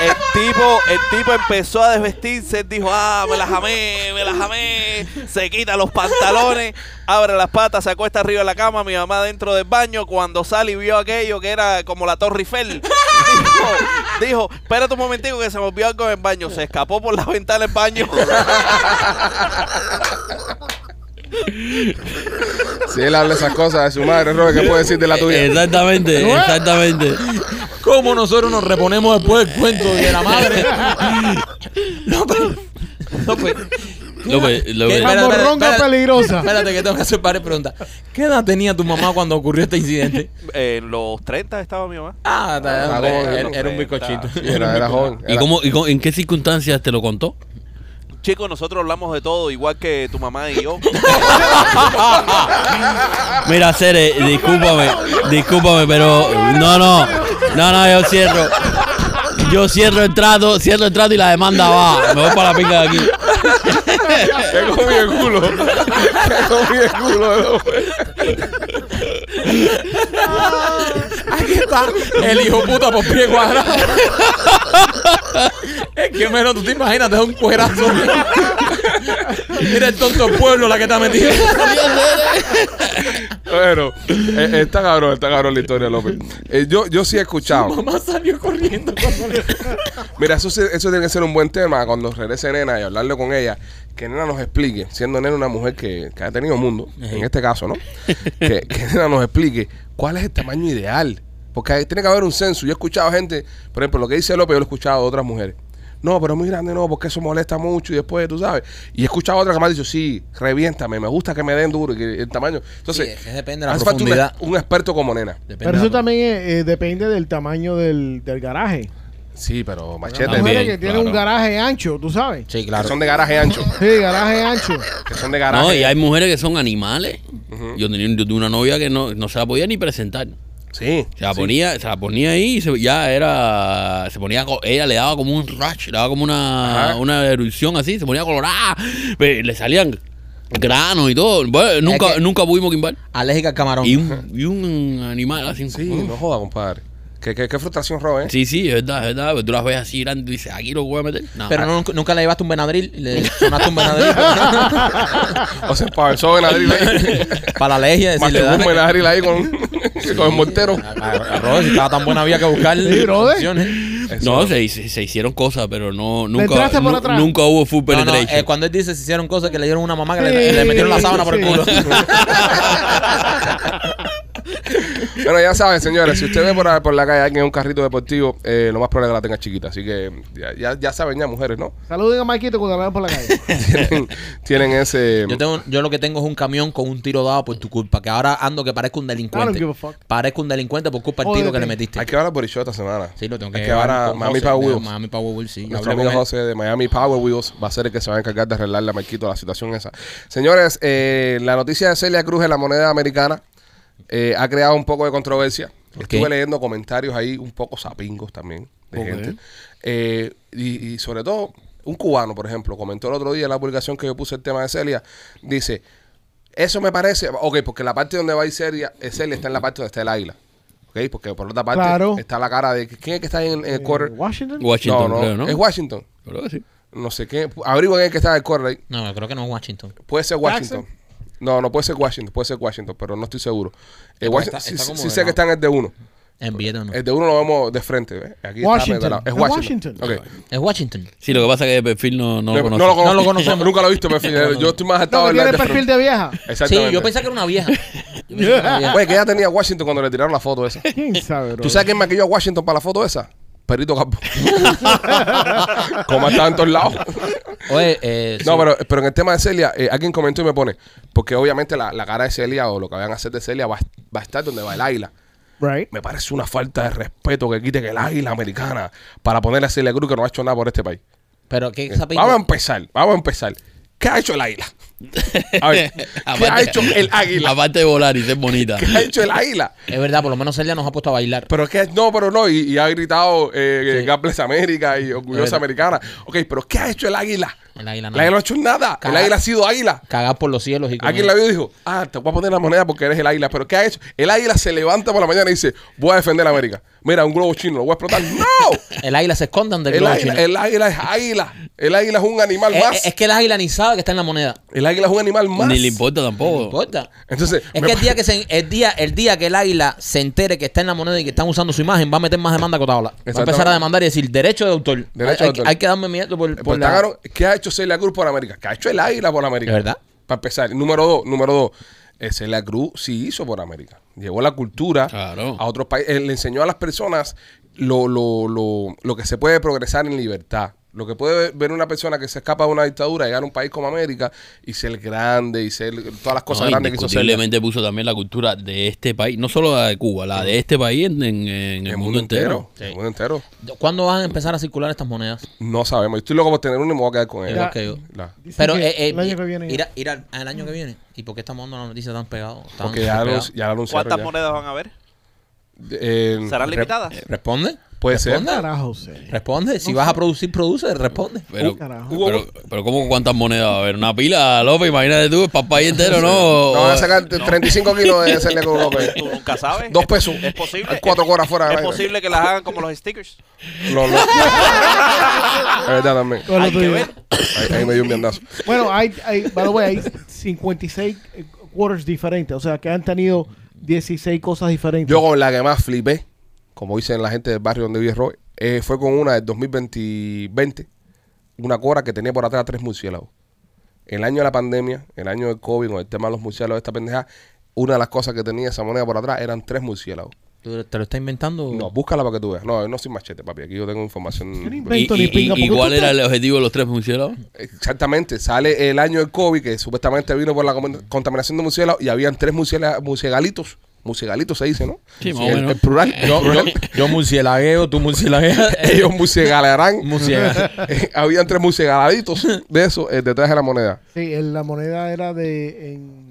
El tipo, el tipo empezó a desvestirse, dijo, ah, me la jamé, me la jamé. Se quita los pantalones, abre las patas, se acuesta arriba de la cama, mi mamá dentro del baño, cuando sale y vio aquello que era como la Torre Eiffel, dijo, dijo, espérate un momentico que se me olvidó algo en el baño. Se escapó por la ventana del baño. Si él habla esas cosas de su madre, Robert, ¿qué puede decir de la tuya? Exactamente, exactamente. ¿Cómo nosotros nos reponemos después del cuento de la madre? López. López. López, ¿Qué? López. Espera, Mamorronga espera. peligrosa. Espérate que tengo que hacer varias preguntas. ¿Qué edad tenía tu mamá cuando ocurrió este incidente? En los 30 estaba mi mamá. Ah, está- Ah, hombre, joven, era, era un bizcochito. Sí, era, era joven. ¿Y, Era- cómo, y cómo- en qué circunstancias te lo contó? Chicos, nosotros hablamos de todo, igual que tu mamá y yo. Mira, Cere, discúlpame, discúlpame, pero no, no, no, no, yo cierro. Yo cierro el trato, cierro el trato y la demanda va. Me voy para la pica de aquí. ¿Qué comí el culo? ¿Qué comí el culo? Aquí está el hijo puta por pie cuadrado. es que menos tú te imaginas, te da un cuerazo. Mira el tonto pueblo la que está metida. Bueno, eh, está cabrón, está cabrón la historia, López. Eh, yo, yo sí he escuchado. Mamá salió corriendo cuando le... Mira, eso, eso tiene que ser un buen tema cuando regrese Nena y hablarle con ella. Que Nena nos explique, siendo Nena una mujer que, que ha tenido mundo, en este caso, ¿no? Que, que Nena nos explique cuál es el tamaño ideal. Porque hay- tiene que haber un censo. Yo he escuchado gente, por ejemplo, lo que dice López, yo lo he escuchado de otras mujeres. No, pero muy grande no, porque eso molesta mucho y después, tú sabes. Y he escuchado a otra que me ha dicho, sí, reviéntame, me gusta que me den duro y que el tamaño. Entonces, Sí, es que depende de la hace falta un, profundidad. un experto como Nena. Depende Pero de eso la- también eh, eh, depende del tamaño del, del garaje. Sí, pero machete. También, mujeres que tienen un garaje ancho, tú sabes. Sí, Que claro. son de garaje ancho. Sí, garaje ancho. Que son de garaje. No, y hay mujeres que son animales. Yo tenía una novia que no, no se la podía ni presentar. Sí. Se la sí. ponía, se la ponía ahí y se- ya era, se ponía, ella le daba como un rush, le daba como una, Ajá. una erupción así, se ponía colorada, pe- le salían granos y todo. Bueno, nunca, que- nunca pudimos quimbar. Alérgica al camarón. Y un, y un animal así. Sí, no joda, compadre. Qué, qué, qué frustración, Ro, ¿eh? Sí, sí, es verdad, es verdad. Pero tú las ves así grandes y dices, aquí lo voy a meter. No. Pero no- nunca le llevaste un Benadryl, le sonaste un Benadryl O sea, para el sobre Benadryl ahí. para la alergia, decirle, Más un dale. Benadryl ahí con, con el mortero. Arroz, si estaba tan buena había que buscar Sí, brother. opciones. Eso. No, se, se, se hicieron cosas, pero no, nunca, entraste por nu- atrás? nunca hubo full No, no, penetration. eh, cuando él dice se hicieron cosas que le dieron una mamá que le, Sí, le metieron la sábana por el sí. culo. Bueno, ya saben, señores, si usted ve por, ahí- por la calle alguien en un carrito deportivo, eh, lo más probable es que la tenga chiquita. Así que ya, ya, ya saben, ya mujeres, ¿no? Saluden a Maikito cuando la vean por la calle. tienen, tienen ese. Yo, tengo, yo lo que tengo es un camión con un tiro dado por tu culpa, que ahora ando que parezco un I don't delincuente. give a fuck. Parezco un delincuente por culpa del tiro que le metiste. Hay que hablar por el show esta semana. Sí, lo tengo que Hay que llevar a Miami Power Wheels. Miami Power Wheels, sí. Nuestro amigo. José de Miami Power Wheels va a ser el que se va a encargar de arreglarle a Marquito la situación esa. Señores, eh, la noticia de Celia Cruz en la moneda americana eh, ha creado un poco de controversia. Estuve leyendo comentarios ahí un poco sapingos también de gente. Eh, y, y sobre todo, un cubano, por ejemplo, comentó el otro día en la publicación que yo puse el tema de Celia, dice, Eso me parece, ok, porque la parte donde va a ir Celia, eh, Celia está en la parte donde está el águila. Ok, porque por otra parte Claro. está la cara de. ¿Quién es que está ahí en, en el Eh, quarter? Washington. Washington, no, no, creo, ¿no? es Washington. Creo que sí. No sé qué. Averigua quién es que está en el quarter ahí. No, creo que no es Washington. Puede ser Washington. Jackson. No, no puede ser Washington, puede ser Washington, pero no estoy seguro. Eh, Está- Washington, está sí, sé que está en el de uno. En Vietnam no. El de uno lo vemos de frente. ¿ves? Aquí está Washington. lado. Es Es Washington. Washington. Ok. Es Washington. Sí, lo que pasa es que de perfil no, no No, lo no conozco. lo conozco. No lo conocemos. Nunca lo he visto, perfil. Yo estoy más No, atado que en tiene el de perfil frente. de vieja. Exactamente. Sí, yo pensé que era una vieja. Que. Oye, ¿qué edad tenía Washington cuando le tiraron la foto esa? ¿Quién sabe, bro? ¿Tú sabes quién maquilló a Washington para la foto esa? Perito Campo. Como estaba en todos lados. Oye, eh, No, sí. pero, pero en el tema de Celia, eh, alguien comentó y me pone, porque obviamente la, la cara de Celia o lo que vayan a hacer de Celia va, va a estar donde va el águila. Right. Me parece una falta de respeto que quite que el águila americana para ponerle a Celia Cruz que no ha hecho nada por este país. Pero ¿qué Eh, Vamos a empezar, vamos a empezar. ¿Qué ha hecho el águila? A ver, ¿qué ha hecho el águila? Aparte de volar y ser bonita. ¿Qué ha hecho el águila? Es verdad, por lo menos Celia nos ha puesto a bailar. Pero es que no, pero no, y, y ha gritado eh, Sí. God bless América y orgullosa americana. Ok, pero ¿qué ha hecho el águila? El águila El nada. águila no ha hecho nada. El águila ha sido águila. Cagar por los cielos y Alguien la vio y dijo, ah, te voy a poner la moneda porque eres el águila. Pero ¿qué ha hecho? El águila se levanta por la mañana y dice, voy a defender a América. Mira, un globo chino, lo voy a explotar. ¡No! El águila se escondan del El globo águila, chino. el águila es águila. El águila es un animal Es, más. es que el águila ni sabe que está en la moneda. El águila es un animal más. Ni le importa No tampoco. importa. Entonces, Es que el día que, se, el, día, el día que el águila se entere que está en la moneda y que están usando su imagen, va a meter más demanda que Otaola. Va a empezar a demandar y decir, derecho de autor. Derecho hay, de autor. hay que darme miedo por, por Pues la... claro, ¿Qué ha hecho Celia Cruz por América? ¿Qué ha hecho el águila por América? ¿De verdad? Para empezar. Número dos, número dos. eh, Celia Cruz sí hizo por América. Llevó la cultura Claro. a otros países. Le enseñó a las personas lo, lo, lo, lo que se puede progresar en libertad. Lo que puede ver una persona que se escapa de una dictadura, llegar a un país como América y ser grande y ser todas las cosas No, grandes que hizo indiscutiblemente puso también la cultura de este país, no solo la de Cuba, la de este país en, en- en el, mundo, entero. El mundo entero. ¿Cuándo van a empezar a circular estas monedas? No sabemos. Yo estoy loco por tener uno y me voy a quedar con él. Igual que yo. La- Dicen Pero eh, eh, el año que viene. ir, a- ir al, al año que viene. ¿Y por qué estamos dando la noticia tan pegado? Tan Porque ya, lo, pegado? ya lo anunciaron. ¿Cuántas ya. monedas van a haber? Eh, ¿Serán Re- limitadas? eh, ¿Responde? Puede ser. ¿Responde? Carajo, sí. Responde. Si vas a producir, produce, responde. Pero, carajo. pero, pero ¿cómo cuántas monedas va a haber? Una pila, López, imagínate tú, para el país entero, ¿no? No, van a sacar 35 kilos de Celia Cruz López. Tú nunca sabes. Dos pesos. Es posible. Hay cuatro horas fuera. Es posible que las hagan como los stickers. No, no. es verdad también. Hay que ver. Ahí, ahí me dio un viandazo. Bueno, hay, hay, by the way, hay 56 eh, quarters diferentes. O sea, que han tenido 16 cosas diferentes. Yo con la que más flipé, como dicen la gente del barrio donde vive Roy, eh, fue con una del 2020, 20, una cora que tenía por atrás tres murciélagos. El año de la pandemia, el año del COVID, con el tema de los murciélagos, esta pendeja, una de las cosas que tenía esa moneda por atrás eran tres murciélagos. ¿Tú ¿Te lo estás inventando? No, búscala para que tú veas. No, no soy machete, papi. Aquí yo tengo información. ¿Y, tú era el objetivo de los tres murciélagos? Exactamente, sale el año del COVID, que supuestamente vino por la contaminación de murciélagos, y habían tres murciéla-. Murciegalitos se dice, ¿no? Sí, más o el, menos. el plural. el Yo, yo, yo murcielagueo, tú murcielagueas. Ellos. Eh, habían tres murciégaladitos de eso eh, detrás de la moneda. Sí, el- la moneda era de en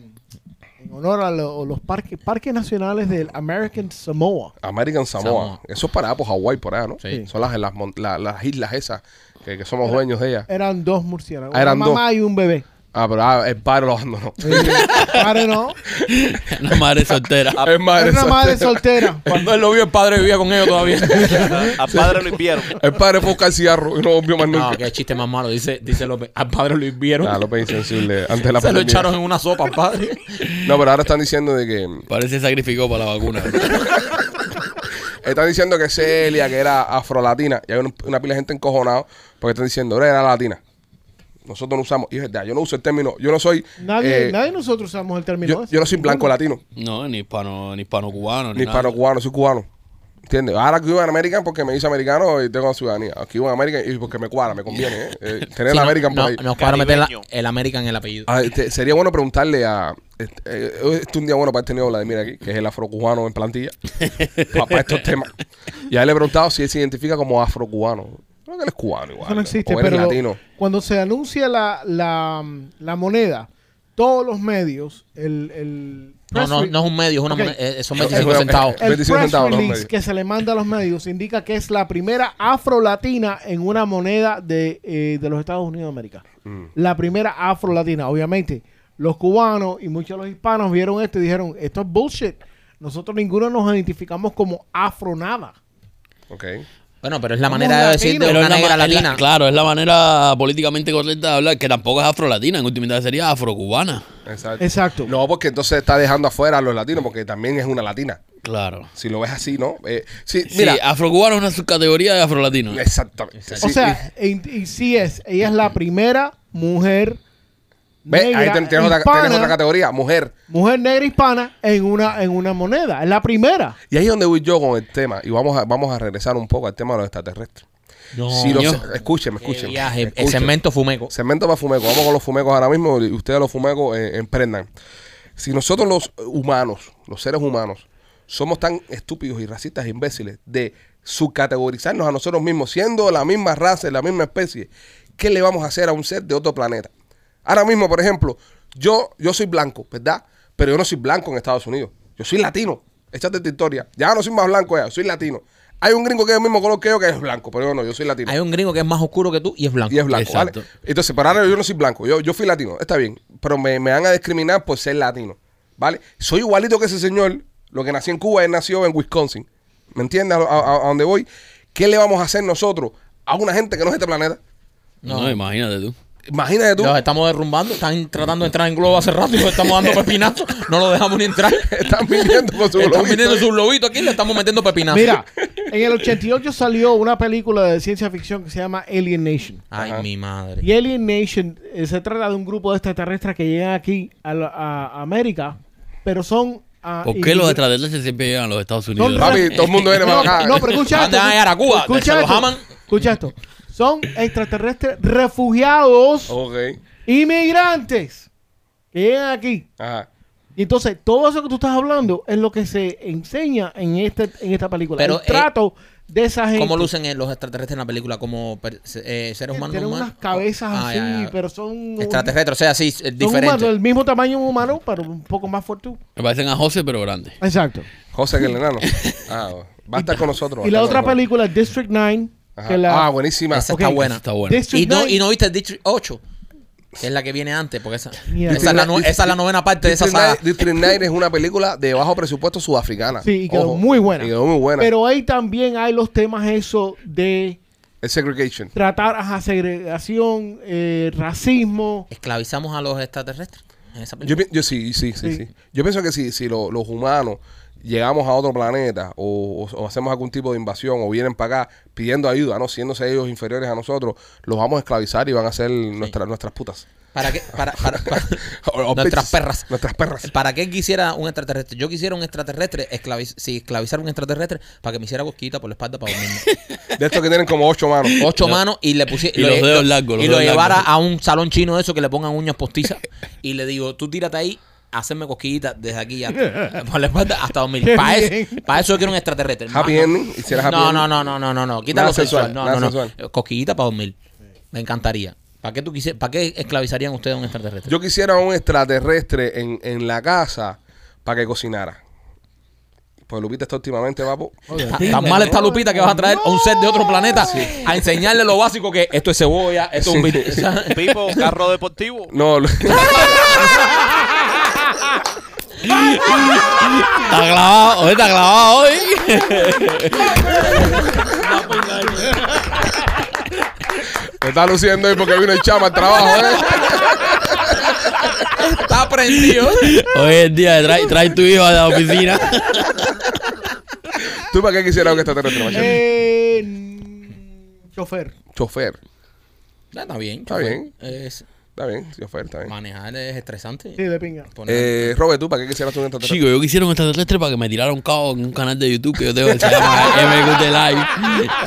honor a lo- los parques parques nacionales del American Samoa. American Samoa. Samoa. Eso es para por Hawái, por allá, ¿no? Sí. Son las, las, mon- la- las islas esas que, que somos dueños de ellas. Eran dos murciélagos. Ah, eran una mamá y un bebé. Ah, pero ah, el padre lo abandonó. Sí, padre no. Una madre soltera. es madre Era una madre soltera. Cuando él lo vio, el padre vivía con ellos todavía. A padre lo invieron. El padre fue a buscar cigarro y no volvió más No, nunca. qué chiste más malo. Dice, dice López. Al padre lo hirvieron. Ah, López insensible. Antes de la Se lo pandemia. echaron en una sopa al padre. No, pero ahora están diciendo de que Parece sacrificó para la vacuna. Están diciendo que Celia, que era afrolatina, y hay una, una pila de gente encojonado porque están diciendo, ahora era latina. Nosotros no usamos, y es verdad, yo no uso el término, yo no soy, Nadie, eh, nadie de nosotros usamos el término yo, ese. yo no soy blanco latino, No, ni hispano, ni hispano cubano, ni, ni hispano cubano, soy cubano. ¿Entiendes? Ahora que vivo en American porque me hice americano y tengo ciudadanía. Aquí vivo en American y porque me cuadra, me conviene, ¿eh? Eh, tener Sí, la no- American por no, ahí. Nos cuadra meter la- el American en el apellido. Ah, este, sería bueno preguntarle a. Este, eh, este es un día bueno para este niño Vladimir aquí, que es el afrocubano en plantilla, para, para estos temas. Y a él le he preguntado si él se identifica como afrocubano. Creo que él es cubano igual. Eso no existe, o pero latino. cuando se anuncia la, la, la moneda, todos los medios, el, el No, no, no es un medio, es una Ok. moneda- eh, son Es 25 una- centavos. el 25 press centavos release que se le manda a los medios indica que es la primera afro-latina en una moneda de, eh, de los Estados Unidos de América. Mm. La primera afro-latina. Obviamente, los cubanos y muchos de los hispanos vieron esto y dijeron, esto es bullshit. Nosotros ninguno nos identificamos como afro nada. Ok. Bueno, pero es la manera de decir de una la negra la- latina. claro, es la manera políticamente correcta de hablar, que tampoco es afro-latina, en última sería afro-cubana. Exacto. Exacto. No, porque entonces está dejando afuera a los latinos, porque también es una latina. Claro. Si lo ves así, ¿no? Eh, sí, Sí, mira. afro-cubano es una subcategoría de afro-latino. Exactamente. O Sí, sea, y, y sí es, ella es la primera mujer ¿Ves? Ahí negra, tienes, otra, hispana, tienes otra categoría, mujer. mujer negra hispana en una, en una moneda. Es la primera. Y ahí es donde voy yo con el tema. Y vamos a, vamos a regresar un poco al tema de los extraterrestres. No. Si los, escúcheme, escúcheme. viaje, el escúcheme. segmento fumeco. Segmento para fumecos. Vamos con los fumecos ahora mismo y ustedes los fumecos eh, emprendan. Si nosotros los humanos, los seres humanos, somos tan estúpidos y racistas e imbéciles de subcategorizarnos a nosotros mismos, siendo la misma raza, la misma especie, ¿qué le vamos a hacer a un ser de otro planeta? Ahora mismo, por ejemplo, yo, yo soy blanco, ¿verdad? Pero yo no soy blanco en Estados Unidos. Yo soy latino. Échate esta historia. Ya no soy más blanco ya, soy latino. Hay un gringo que es el mismo color que yo que es blanco, pero yo no, yo soy latino. Hay un gringo que es más oscuro que tú y es blanco. Y es blanco, Exacto. ¿vale? Entonces, pero ahora yo no soy blanco, yo, yo fui latino, está bien, pero me, me van a discriminar por ser latino, ¿vale? Soy igualito que ese señor, lo que nació en Cuba, él nació en Wisconsin, ¿me entiendes? A, a- a dónde voy. ¿Qué le vamos a hacer nosotros a una gente que no es de este planeta? No, imagínate tú. Imagínate tú, Los estamos derrumbando, están tratando de entrar en globo hace rato y los estamos dando pepinazos. No los dejamos ni entrar. están viniendo con su Están globito. viniendo sus lobitos aquí y le estamos metiendo pepinazos. Mira, en el 88 salió una película de ciencia ficción que se llama Alien Nation. Ay, Ajá. mi madre. Y Alien Nation eh, se trata de un grupo de extraterrestres que llegan aquí a, la- a América, pero son... ah, ¿Por qué los extraterrestres siempre llegan a los Estados Unidos? Son Papi, todo el mundo viene no, para acá. no, pero escucha ¿A esto. dónde van a Cuba? Escucha ¿Se los esto. aman? Escucha esto. Son extraterrestres refugiados, inmigrantes, que llegan aquí. ajá. Y entonces, todo eso que tú estás hablando es lo que se enseña en, este, en esta película. Pero, el trato de esa gente. ¿Cómo lucen eh, los extraterrestres en la película? ¿Como eh, seres humanos Tienen normales? unas cabezas Ah, así, ya, ya. pero son... Extraterrestres, o sea, sí, es Son humanos, diferente. del mismo tamaño humano, pero un poco más fuerte. Me parecen a José, pero grandes. Exacto. José que el enano. Ah, va a estar con nosotros. Y la otra nosotros. película, District 9, Ajá. que la... Ah, buenísima. Esa está buena. Está. District Y no, 9 y no viste District 8, que es la que viene antes, porque esa, esa, es, la, nu- esa es la novena parte de esa District saga. 9 District 9 es una película de bajo presupuesto sudafricana. Sí, y quedó Ojo. muy buena. Y quedó muy buena. Pero ahí también hay los temas eso de es segregation. tratar a segregación, eh, racismo. Esclavizamos a los extraterrestres en esa Yo, película. yo sí, sí, sí, Sí. sí. Yo pienso que si, si lo- los humanos llegamos a otro planeta o, o- o hacemos algún tipo de invasión o vienen para acá pidiendo ayuda, no siéndose ellos inferiores a nosotros, los vamos a esclavizar y van a ser nuestras nuestras putas. ¿Para qué? Para, nuestras perras. Nuestras perras. ¿Para qué quisiera un extraterrestre? Yo quisiera un extraterrestre, esclaviz si esclavizar un extraterrestre para que me hiciera cosquita por la espalda para dormir. De estos que tienen como ocho manos. Ocho manos y le pusiera. Y los dedos largos, los Y lo llevara largos. a un salón chino de eso que le pongan uñas postizas y le digo, tú tírate ahí, hacerme cosquillitas desde aquí hasta, por la espalda hasta dormir. Para eso, bien. para eso yo quiero un extraterrestre. Happy Más- ending. Happy No, ending. no, no, no, no, no, no. Quita Nada lo sexual. sexual, No, no, no. sexual. Cosquillita para dormir. Me encantaría. ¿Para qué tú quise- ¿Para qué esclavizarían ustedes a un extraterrestre? Yo quisiera un extraterrestre en, en la casa para que cocinara. Pues Lupita está últimamente, papo. Tan- Tan mal está Lupita que vas a traer a un set de otro planeta a enseñarle lo básico que esto es cebolla, esto es un Sí. Pipo, carro deportivo. No, Está clavado, hoy está clavado hoy. te está luciendo ahí porque vino el chama al trabajo, ¿eh? está prendido. Hoy es el día de traer trae tu hijo a la oficina. ¿Tú para qué quisieras un extraterrestre, Machete? Eh, chofer. Chofer. Está bien. Está bien. Es, Está bien, chofer, está bien. manejar es estresante. Sí, de pinga. Eh, Robert, ¿tú para qué quisieras un extraterrestre? Chico, yo quisiera un extraterrestre para que me tirara un cabo en un canal de YouTube que yo tengo que se llama MQT Live.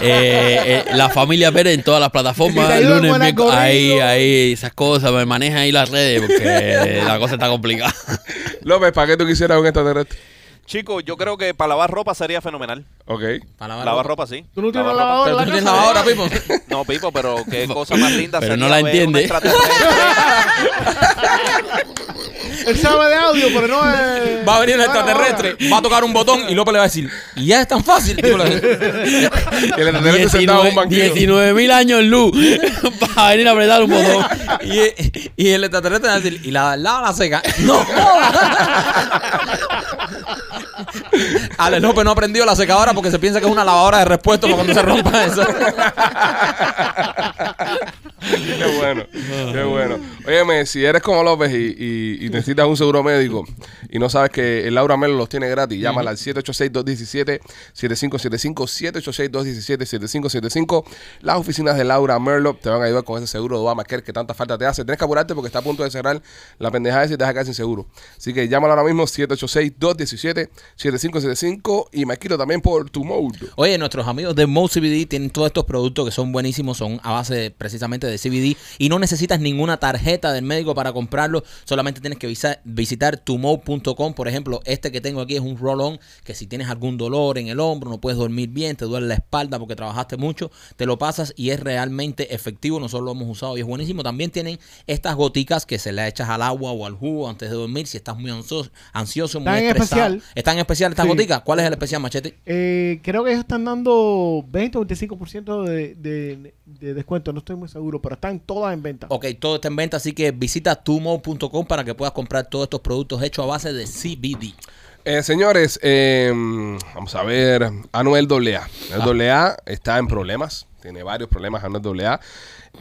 Eh, eh, la familia Pérez en todas las plataformas, lunes, miércoles, ahí, ahí, esas cosas, me maneja ahí las redes porque la cosa está complicada. López, ¿para qué tú quisieras un extraterrestre? Chicos, yo creo que para lavar ropa sería fenomenal. Ok. Para lavar Lavar ropa. ropa, sí. ¿Tú no tienes lavadora? Tú tienes lavadora, Pipo. No, Pipo, pero qué cosa más linda Pero sería no la ver entiende. Él sabe de audio, pero no es. Va a venir el extraterrestre, va a tocar un botón y López le va a decir, y ya es tan fácil. Tipo, le- el extraterrestre sentado en un banquillo. 19 mil años luz para venir a apretar un botón. y, y el extraterrestre va a decir, y la lava la seca. No. Ale López no ha aprendido la secadora porque se piensa que es una lavadora de repuesto para cuando se rompa eso. Qué bueno, qué bueno. Óyeme, si eres como López y, y- y necesitas un seguro médico y no sabes que el Laura Melo los tiene gratis, llámala al 786-217-7575, 786-217-7575. Las oficinas de Laura Merlo te van a ayudar con ese seguro de Obamacare que tanta falta te hace. Tienes que apurarte porque está a punto de cerrar la pendejada y te vas a quedar sin seguro. Así que llámala ahora mismo, 786-217-7575 y me quiero también por tu mode. Oye, nuestros amigos de Mo CBD tienen todos estos productos que son buenísimos, son a base de- precisamente de CBD y no necesitas ninguna tarjeta del médico para comprarlo, solamente tienes que visa- visitar tumo.com. Por ejemplo, este que tengo aquí es un roll-on que si tienes algún dolor en el hombro, no puedes dormir bien, te duele la espalda porque trabajaste mucho, te lo pasas y es realmente efectivo. Nosotros lo hemos usado y es buenísimo. También tienen estas goticas que se le echas al agua o al jugo antes de dormir si estás muy ansioso, ansioso muy estresado. especial. ¿Están en especial estas Sí. goticas? ¿Cuál es el especial, Machete? Eh, creo que ellos están dando 20 o 25% de, de, de descuento. No estoy muy seguro, pero están todas en venta. Ok, todo está en venta, así que visita tumo.com para que puedas comprar todos estos productos hechos a base de CBD. Eh, señores, eh, vamos a ver. Anuel AA. Anuel AA está en problemas. Tiene varios problemas Anuel AA.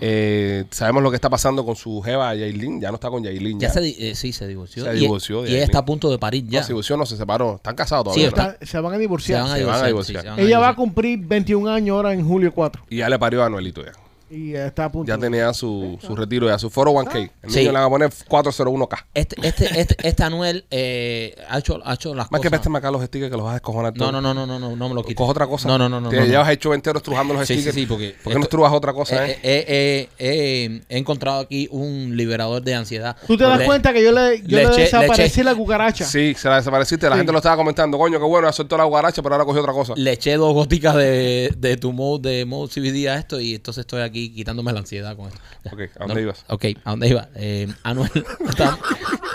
Eh, sabemos lo que está pasando con su jeva Yailin. Ya no está con Yailin. Ya Ya, se, eh, sí, se divorció. Se Y- divorció Y, ella está a punto de parir ya. No, se divorció, no se separó. Están casados Sí, todavía. se van a se divorciar. van a se van a divorciar. divorciar. sí, se van a Ella va a cumplir 21 años ahora en julio 4. Y ya le parió a Anuelito ya. Y eh, está a punto. Ya tenía su, su retiro ya, su 401k. El Sí. niño le van a poner 401k. Este, este, este, este Anuel eh, ha, hecho, ha hecho las Más que cosas. acá los stickers que los vas a descojonar No, todo. no, no, no, no, no, no me lo quites. Coge otra cosa. No, no, no, no. Te no, no. llevas hecho entero estrujando los Sí, sí, stickers. sí, porque ¿Por qué no esto- estrujas otra cosa, Eh, eh? eh, eh, eh, he encontrado aquí un liberador de ansiedad. Tú te das Le- cuenta que yo le, yo le le, eché- le desaparecí eché- la cucaracha. Sí, se la desapareciste. La Sí. gente lo estaba comentando. Coño, qué bueno, ya soltó la guaracha, pero ahora cogió otra cosa. Le eché dos goticas de, de tu mode, de mode CBD a esto y entonces estoy aquí quitándome la ansiedad con esto. Ya. Ok, ¿a dónde ibas? Ok, ¿a dónde iba? Eh, Anuel, estamos,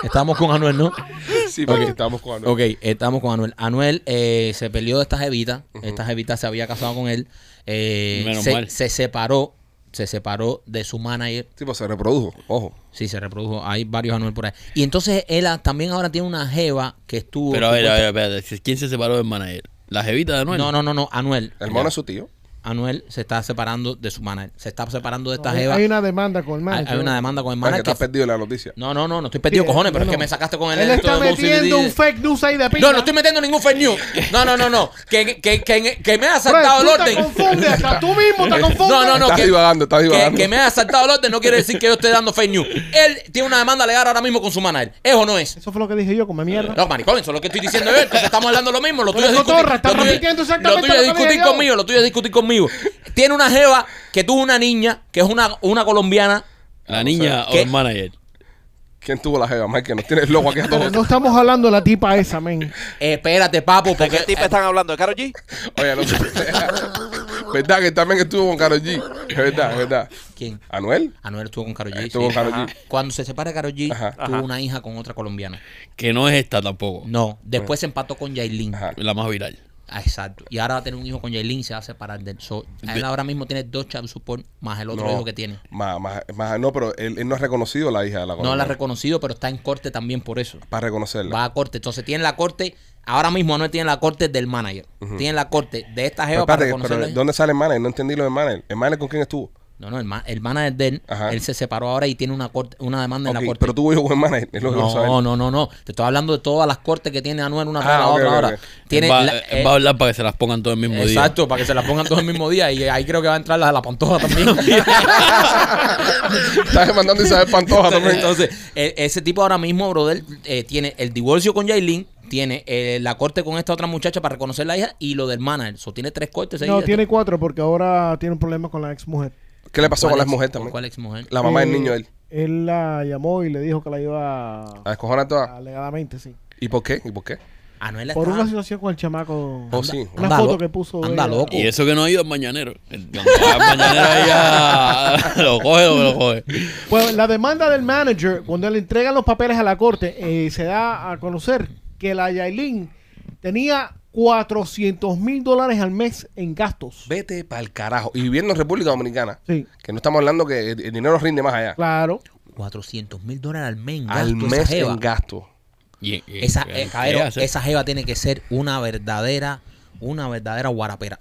estamos con Anuel, ¿no? Sí, porque estábamos con Anuel. Ok, estamos con Anuel. Anuel eh, se peleó de esta jevita. Esta jevita se había casado con él. Eh, Menos se, mal. se separó. Se separó de su manager. Sí, pues se reprodujo. Ojo. Sí, se reprodujo. Hay varios Anuel por ahí. Y entonces él también ahora tiene una jeva que estuvo. Pero a ver, a ver, espérate. ¿Quién se separó del manager? ¿La jevita de Anuel? No, no, no, no. Anuel. El mono es su tío. Anuel se está separando de su manager. Se está separando de esta hay, jeva. hay una demanda con el manager. hay una demanda con el Man, que manager. estás perdido en la noticia. No, no, no, no estoy perdido, Sí, cojones, pero no, es que no. me sacaste con el Él está metiendo un fake news ahí de pinga. No, no estoy metiendo ningún fake news. No, no, no, no. Que, que, que, que me ha Bro, saltado el te orden. confundes, hasta tú mismo te confundes. No, no, no. Estás que, divagando, estás divagando. que me haya saltado el orden no quiere decir que yo esté dando fake news. Él tiene una demanda legal ahora mismo con su manager. ¿Es o no es? Eso fue lo que dije yo, come mierda. No, maricón, eso es lo que estoy diciendo yo. Entonces estamos hablando lo mismo. Lo tuyo es discutir, lo tuyo- es discutir conmigo. Lo tuyo es discutir conmigo. Tiene una jeva que tuvo una niña, que es una, una colombiana. ¿La niña o ¿Qué? el manager? ¿Quién tuvo la jeva, Mike? Que nos tienes loco aquí a todos. no estamos hablando de la tipa esa, men. Eh, espérate, papo, ¿De porque qué tipo están hablando? ¿De Karol G? Oye, no sé. ¿Verdad que también estuvo con Karol G? Es verdad, es verdad. ¿Quién? ¿Anuel? Anuel estuvo con Karol G. Estuvo sí. con Karol G. Cuando se separa de Karol G, Ajá. tuvo Ajá. una hija con otra colombiana. Que no es esta tampoco. No, después se empató con Yailin. Ajá. La más viral. Ah, exacto. Y ahora va a tener un hijo con Yailin y se va a separar de él. So, él ahora mismo tiene dos child support más el otro No. hijo que tiene. Más, más, más- no, pero él, él no ha reconocido la hija de la No la ha reconocido, pero está en corte también por eso. Para reconocerla. Va a corte. Entonces tiene la corte. Ahora mismo no tiene la corte del manager. Tiene la corte de esta Pero jeva para espérate, pero. ¿dónde sale el manager? No entendí lo del manager. ¿El manager con quién estuvo? No, no, el, ma- el manager de él, Ajá. él se separó ahora y tiene una corte, una demanda en la corte. pero tuvo hijo con el manager. Es lo que quiero saber. No, no, no, no. Te estoy hablando de todas las cortes que tiene Anuel una tras Ah, la otra ahora. ok. Tiene va, la- él eh, va a hablar para que se las pongan todo el mismo día. Exacto, para que se las pongan todo el mismo día. Y ahí creo que va a entrar la de la pantoja también. Estás demandando Isabel Pantoja también. Entonces, e- ese tipo ahora mismo, brother, eh, tiene el divorcio con Yailin, tiene eh, la corte con esta otra muchacha para reconocer la hija y lo del manager. So, tiene tres cortes. No, tiene cuatro porque ahora tiene un problema con la ex mujer. ¿Qué le pasó ¿Cuál con la ex- mujer con también? ¿Cuál ex mujer? La mamá del Eh, niño de él. Él la llamó y le dijo que la iba ¿A descojonar toda? alegadamente, sí. ¿Y por qué? ¿Y por qué? Anuel por está- una situación con el chamaco. Oh, sí. Una Anda foto lo- que puso. anda ella. loco. Y eso que no ha ido al mañanero. Al mañanero ahí a- lo coge lo lo coge. Pues la demanda del manager, cuando le entregan los papeles a la corte, eh, se da a conocer que la Yailin tenía 400 mil dólares al mes en gastos. Vete para el carajo. Y viviendo en República Dominicana, Sí, que no estamos hablando que el, dinero rinde más allá. claro. 400 mil dólares al mes en Al gasto, esa mes jeva. en gasto. Y- y- Esa, ¿qué eh, esa jeva tiene que ser una verdadera, una verdadera guarapera.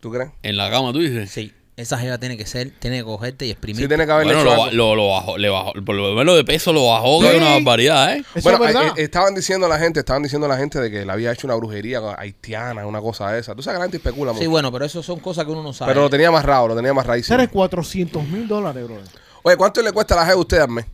¿Tú crees? En la cama, tú dices. Sí, esa jeva tiene que ser, tiene que cogerte y exprimir. Sí, tiene que haberle Bueno, hecho lo, algo. lo, lo bajó, le bajó, por lo menos de peso lo bajó, que Sí. es una barbaridad, ¿eh? Eso Bueno, es verdad. eh, eh, estaban diciendo la gente, estaban diciendo la gente de que le había hecho una brujería haitiana, una cosa de esa. Tú sabes que la gente especula mucho. Sí, bueno, pero eso son cosas que uno no sabe. pero lo tenía más raro, lo tenía más raíz. Eres 400 mil dólares, bro. Oye, ¿cuánto le cuesta la G a usted al mes?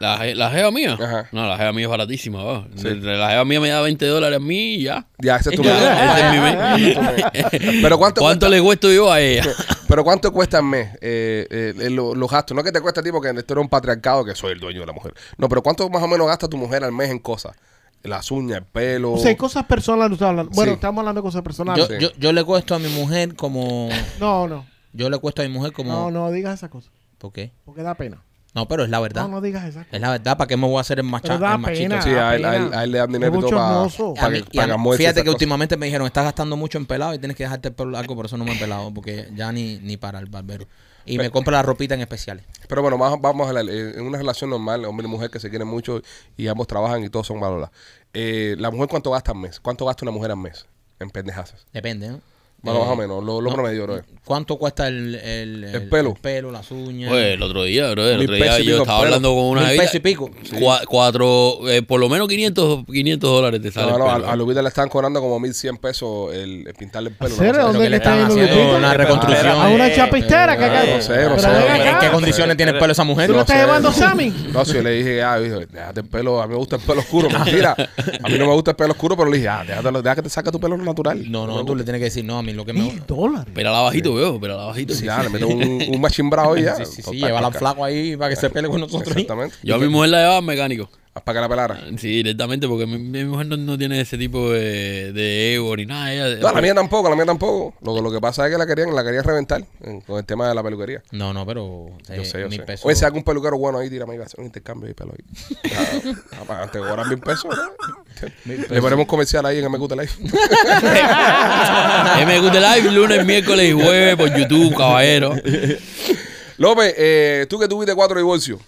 La, la jeva mía. Ajá. No, la jeva mía es baratísima. va. La jeva mía me da 20 dólares a mí y ya. Ya, ese es tu Ya, mes. Ese es mi mes. Pero ¿cuánto, ¿Cuánto cuesta, le cuesto yo a ella? pero ¿cuánto cuesta al mes eh, eh, eh, lo- los gastos? No que te cuesta a ti porque esto era un patriarcado que soy el dueño de la mujer. No, pero ¿cuánto más o menos gasta tu mujer al mes en cosas? Las uñas, el pelo. O sea, hay cosas personales. no estamos hablando. Bueno, Sí. estamos hablando de cosas personales. yo, sí. yo, yo le cuesto a mi mujer como. No, no. Yo le cuesto a mi mujer como. No, no digas esas cosas. ¿Por qué? Porque da pena. No, pero es la verdad. No, no digas cosas. Es la verdad, ¿para qué me voy a hacer el, macha, el machito? pena. Sí, a él, da a él- pena. a él le dan dinero todo para, mí- fíjate que cosas. últimamente me dijeron, estás gastando mucho en pelado y tienes que dejarte el pelo largo, por eso no me he pelado, porque ya ni, ni para el barbero. Y me compra la ropita en especiales. Pero bueno, vamos, vamos a la, eh, en una relación normal, hombre y mujer que se quieren mucho y ambos trabajan y todos son valorados. Eh, la mujer, ¿cuánto gasta al mes? ¿Cuánto gasta una mujer al mes en pendejazas? Depende, ¿no? Bueno, Eh, más o menos, lo, lo no. promedio, bro. ¿Cuánto cuesta el, el, El pelo. pelo, las uñas? Pues el otro día, bro, el otro día yo estaba pelo. hablando con una Mil y pico. Cua- cuatro, eh, por lo menos 500, 500 dólares te sale No, el no, pelo. a, a Lupita le están cobrando como 1100 pesos el, el pintarle el pelo. ¿En serio? ¿Dónde le están haciendo Lupita? una reconstrucción. A una chapistera que acá. no sé, no sé. ¿En qué condiciones tiene el pelo esa mujer? ¿Tú lo No estás llevando Sammy? No, si yo le dije, ah, déjate el pelo, a mí me gusta el pelo oscuro. Mentira, a mí no me gusta el pelo oscuro, pero le dije, ah, déjatelo, deja que te saque tu pelo natural. No, no, tú le tienes que decir, no, a mí lo que me... Mil dólares. Pero la bajito, veo, pero la bajito. Sí, ya, le meto un, un machimbrado y ya. Sí, sí, sí, llévala al flaco ahí para que se pele con nosotros. ahí. Exactamente. Yo a mi mujer la llevaba al mecánico. Para que la pelara. Sí, directamente, porque mi, mi mujer no, no tiene ese tipo de, de ego ni nada. Ella, No, la mía tampoco, la mía tampoco. Lo, lo que pasa es que la querían, la querían reventar con el tema de la peluquería. No, no, pero... Yo eh, sé, yo mil sé. pesos. Oye, algún peluquero bueno ahí, tírame y va a hacer un intercambio de pelo ahí. Ya, para antes de cobrar mil pesos, ¿no? Le ponemos un comercial ahí en MQ Life. MQ Live, lunes, miércoles y jueves por YouTube, caballero. López, eh, tú que tuviste cuatro divorcios.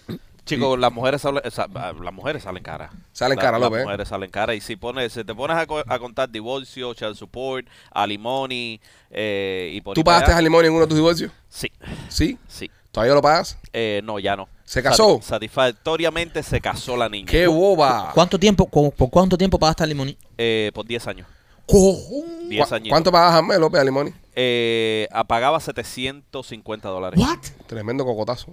Chicos, las mujeres salen, las mujeres salen caras. Salen La- caras, Las ¿eh? mujeres salen caras. Y si pones, si te pones a, co- a contar divorcio, child support, alimony eh, y por ¿Tú pagaste alimony en uno de tus divorcios? Sí, ¿Sí? sí. ¿Todavía lo pagas? Eh, no, ya no. ¿Se casó? Sati- satisfactoriamente se casó la niña. ¡Qué boba! ¿Cuánto tiempo, cu- por cuánto tiempo pagaste limón? Eh, por 10 años. ¡Cojón! 10 ¿Cu- años. ¿Cuánto pagas al mes, López, alimony? Eh, ah, pagaba 750 dólares. ¿What? Tremendo cocotazo.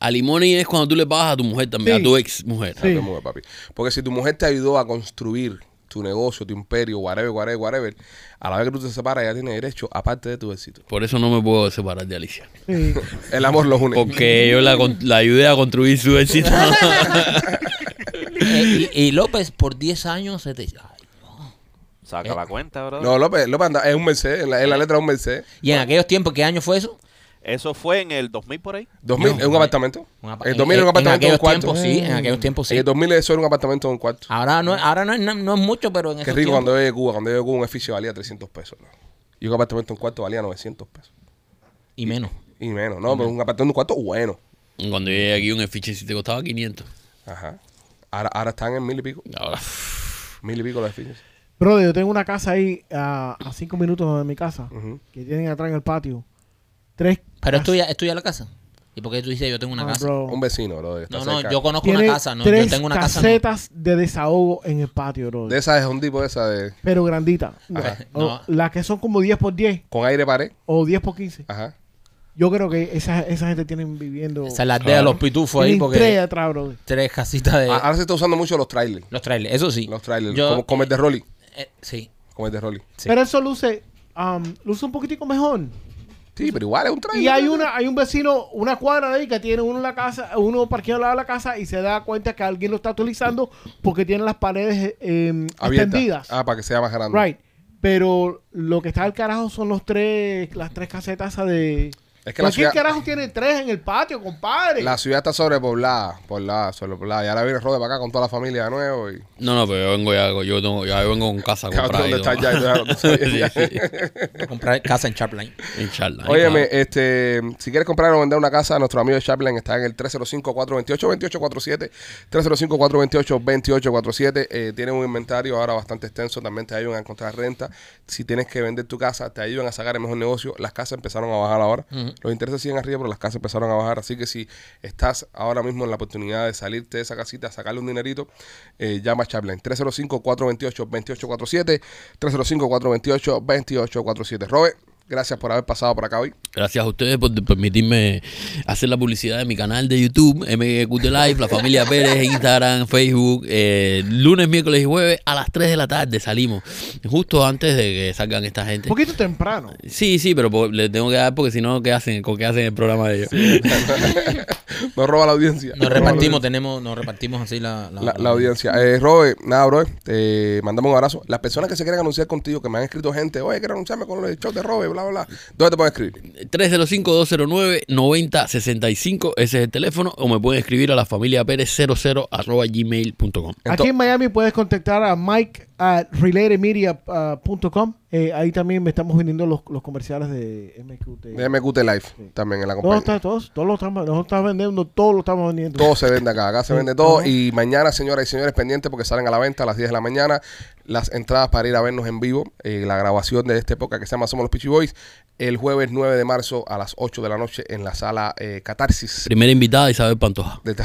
Alimony es cuando tú le pagas a tu mujer también, Sí. a tu ex mujer. Sí. Qué mujer, papi. Porque si tu mujer te ayudó a construir tu negocio, tu imperio, whatever, whatever, whatever, a la vez que tú te separas, ya tienes derecho, aparte de tu éxito. Por eso no me puedo separar de Alicia. Sí. El amor los une. Porque yo la, con- la ayudé a construir su éxito. Eh, y, y López, por 10 años, se te... ay, Saca la cuenta, ¿verdad? No, López, López anda, es un Mercedes, en la, en la letra es un Mercedes. Y en aquellos tiempos, ¿qué año fue eso? Eso fue en el 2000 por ahí. 2000, No, es un apartamento. Un apa- En el 2000 era un en- apartamento en un aquellos cuarto. tiempos sí, en aquellos tiempos En sí. el 2000 eso era un apartamento de un cuarto. Ahora no, ahora no, es- no, no es mucho, pero en Qué esos rico tiempos- cuando yo llegué a Cuba. Cuando yo llegué a Cuba un edificio valía 300 pesos. ¿no? Y un apartamento de un cuarto valía 900 pesos. Y menos. Y menos, no, pero un apartamento de un cuarto bueno. Cuando llegué aquí un eficiencia te costaba 500. Ajá. Ahora, ahora están en mil y pico. Ahora, Mil y pico los edificios. Brother, yo tengo una casa ahí a, a cinco minutos de mi casa que tienen atrás en el patio. Tres. Pero es tuya, es tuya la casa. ¿Y por qué tú dices yo tengo una Ah, casa? bro. Un vecino, bro. está No, no, cerca. yo conozco Tiene una casa, no, tres yo tengo una casa. no. casetas de desahogo en el patio, bro. De esa es un tipo de esa de. Pero grandita. Ajá. O No. Las que son como 10 por 10 Con aire pared. o 10 por 15. Ajá. Yo creo que esa, esa gente tienen viviendo. Esa es la aldea de los pitufos ahí, tienen porque tres atrás, bro. tres casitas de... Ah, Ahora se está usando mucho los trailers. los trailers, eso sí. Los trailers. Yo- como, como el de Rolly. Eh, sí. Como el de Rolly. Sí. Pero eso luce, um, luce un poquitico mejor. Sí, pero igual es un trailer. Y hay una, hay un vecino, una cuadra de ahí que tiene uno en la casa, uno parqueado al lado de la casa y se da cuenta que alguien lo está utilizando porque tiene las paredes eh, Abierta. extendidas. Ah, para que sea más grande. Right. Pero lo que está al carajo son los tres, las tres casetas de. Es que la ¿Por qué ciudad, carajo tiene tres en el patio, compadre? la ciudad está sobrepoblada, poblada, sobrepoblada. Y ahora viene Robert para acá con toda la familia de nuevo. Y, No, no, pero yo vengo ya, yo, tengo, ya vengo con casa Cabrón, comprada. y ¿dónde todo. está ya? Ya lo sabía. Sí, sí. Comprar casa en Sharpline. En Óyeme, está. este, si quieres comprar o vender una casa, nuestro amigo de Chaplin está en el 305-428-2847. 305-428-2847. Eh, tiene un inventario ahora bastante extenso. También te ayudan a encontrar renta. Si tienes que vender tu casa, te ayudan a sacar el mejor negocio. Las casas empezaron a bajar ahora. Los intereses siguen arriba, pero las casas empezaron a bajar. Así que si estás ahora mismo en la oportunidad de salirte de esa casita, sacarle un dinerito, eh, llama a Chaplin. 305-428-2847. 305-428-2847. Robert, gracias por haber pasado por acá hoy. Gracias a ustedes por permitirme hacer la publicidad de mi canal de YouTube, MQT Live, La Familia Pérez, Instagram, Facebook. eh, lunes, miércoles y jueves a las 3 de la tarde salimos, justo antes de que salgan esta gente. Un poquito temprano. Sí, sí, pero po- le tengo que dar porque si no, ¿qué hacen? ¿Con qué hacen el programa de ellos? Nos roba la audiencia. Nos repartimos, tenemos, nos repartimos así la, la, la audiencia. Eh, Robert, nada, bro, te mandamos un abrazo. Las personas que se quieren anunciar contigo, que me han escrito gente, oye, quiero anunciarme con el show de Robert, bla, bla, bla. ¿Dónde te pueden escribir? 305-209-9065, ese es el teléfono, o me pueden escribir a la familia Pérez 00 arroba gmail.com. Aquí en Miami puedes contactar a Mike at relatedmedia.com. Eh, ahí también me estamos vendiendo los, los comerciales de MQT. De MQT Live, también en la compañía. está, todos, todos lo estamos, nosotros estamos vendiendo, todos lo estamos vendiendo. Todo se vende acá, acá se vende todo. Y mañana, señoras y señores, pendientes porque salen a la venta a las 10 de la mañana las entradas para ir a vernos en vivo. eh, la grabación de esta época que se llama Somos los Peachy Boys. El jueves 9 de marzo a las 8 de la noche en la sala eh, Catarsis. Primera invitada, Isabel Pantoja. de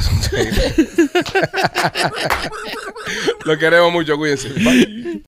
Lo queremos mucho, cuídense. Bye.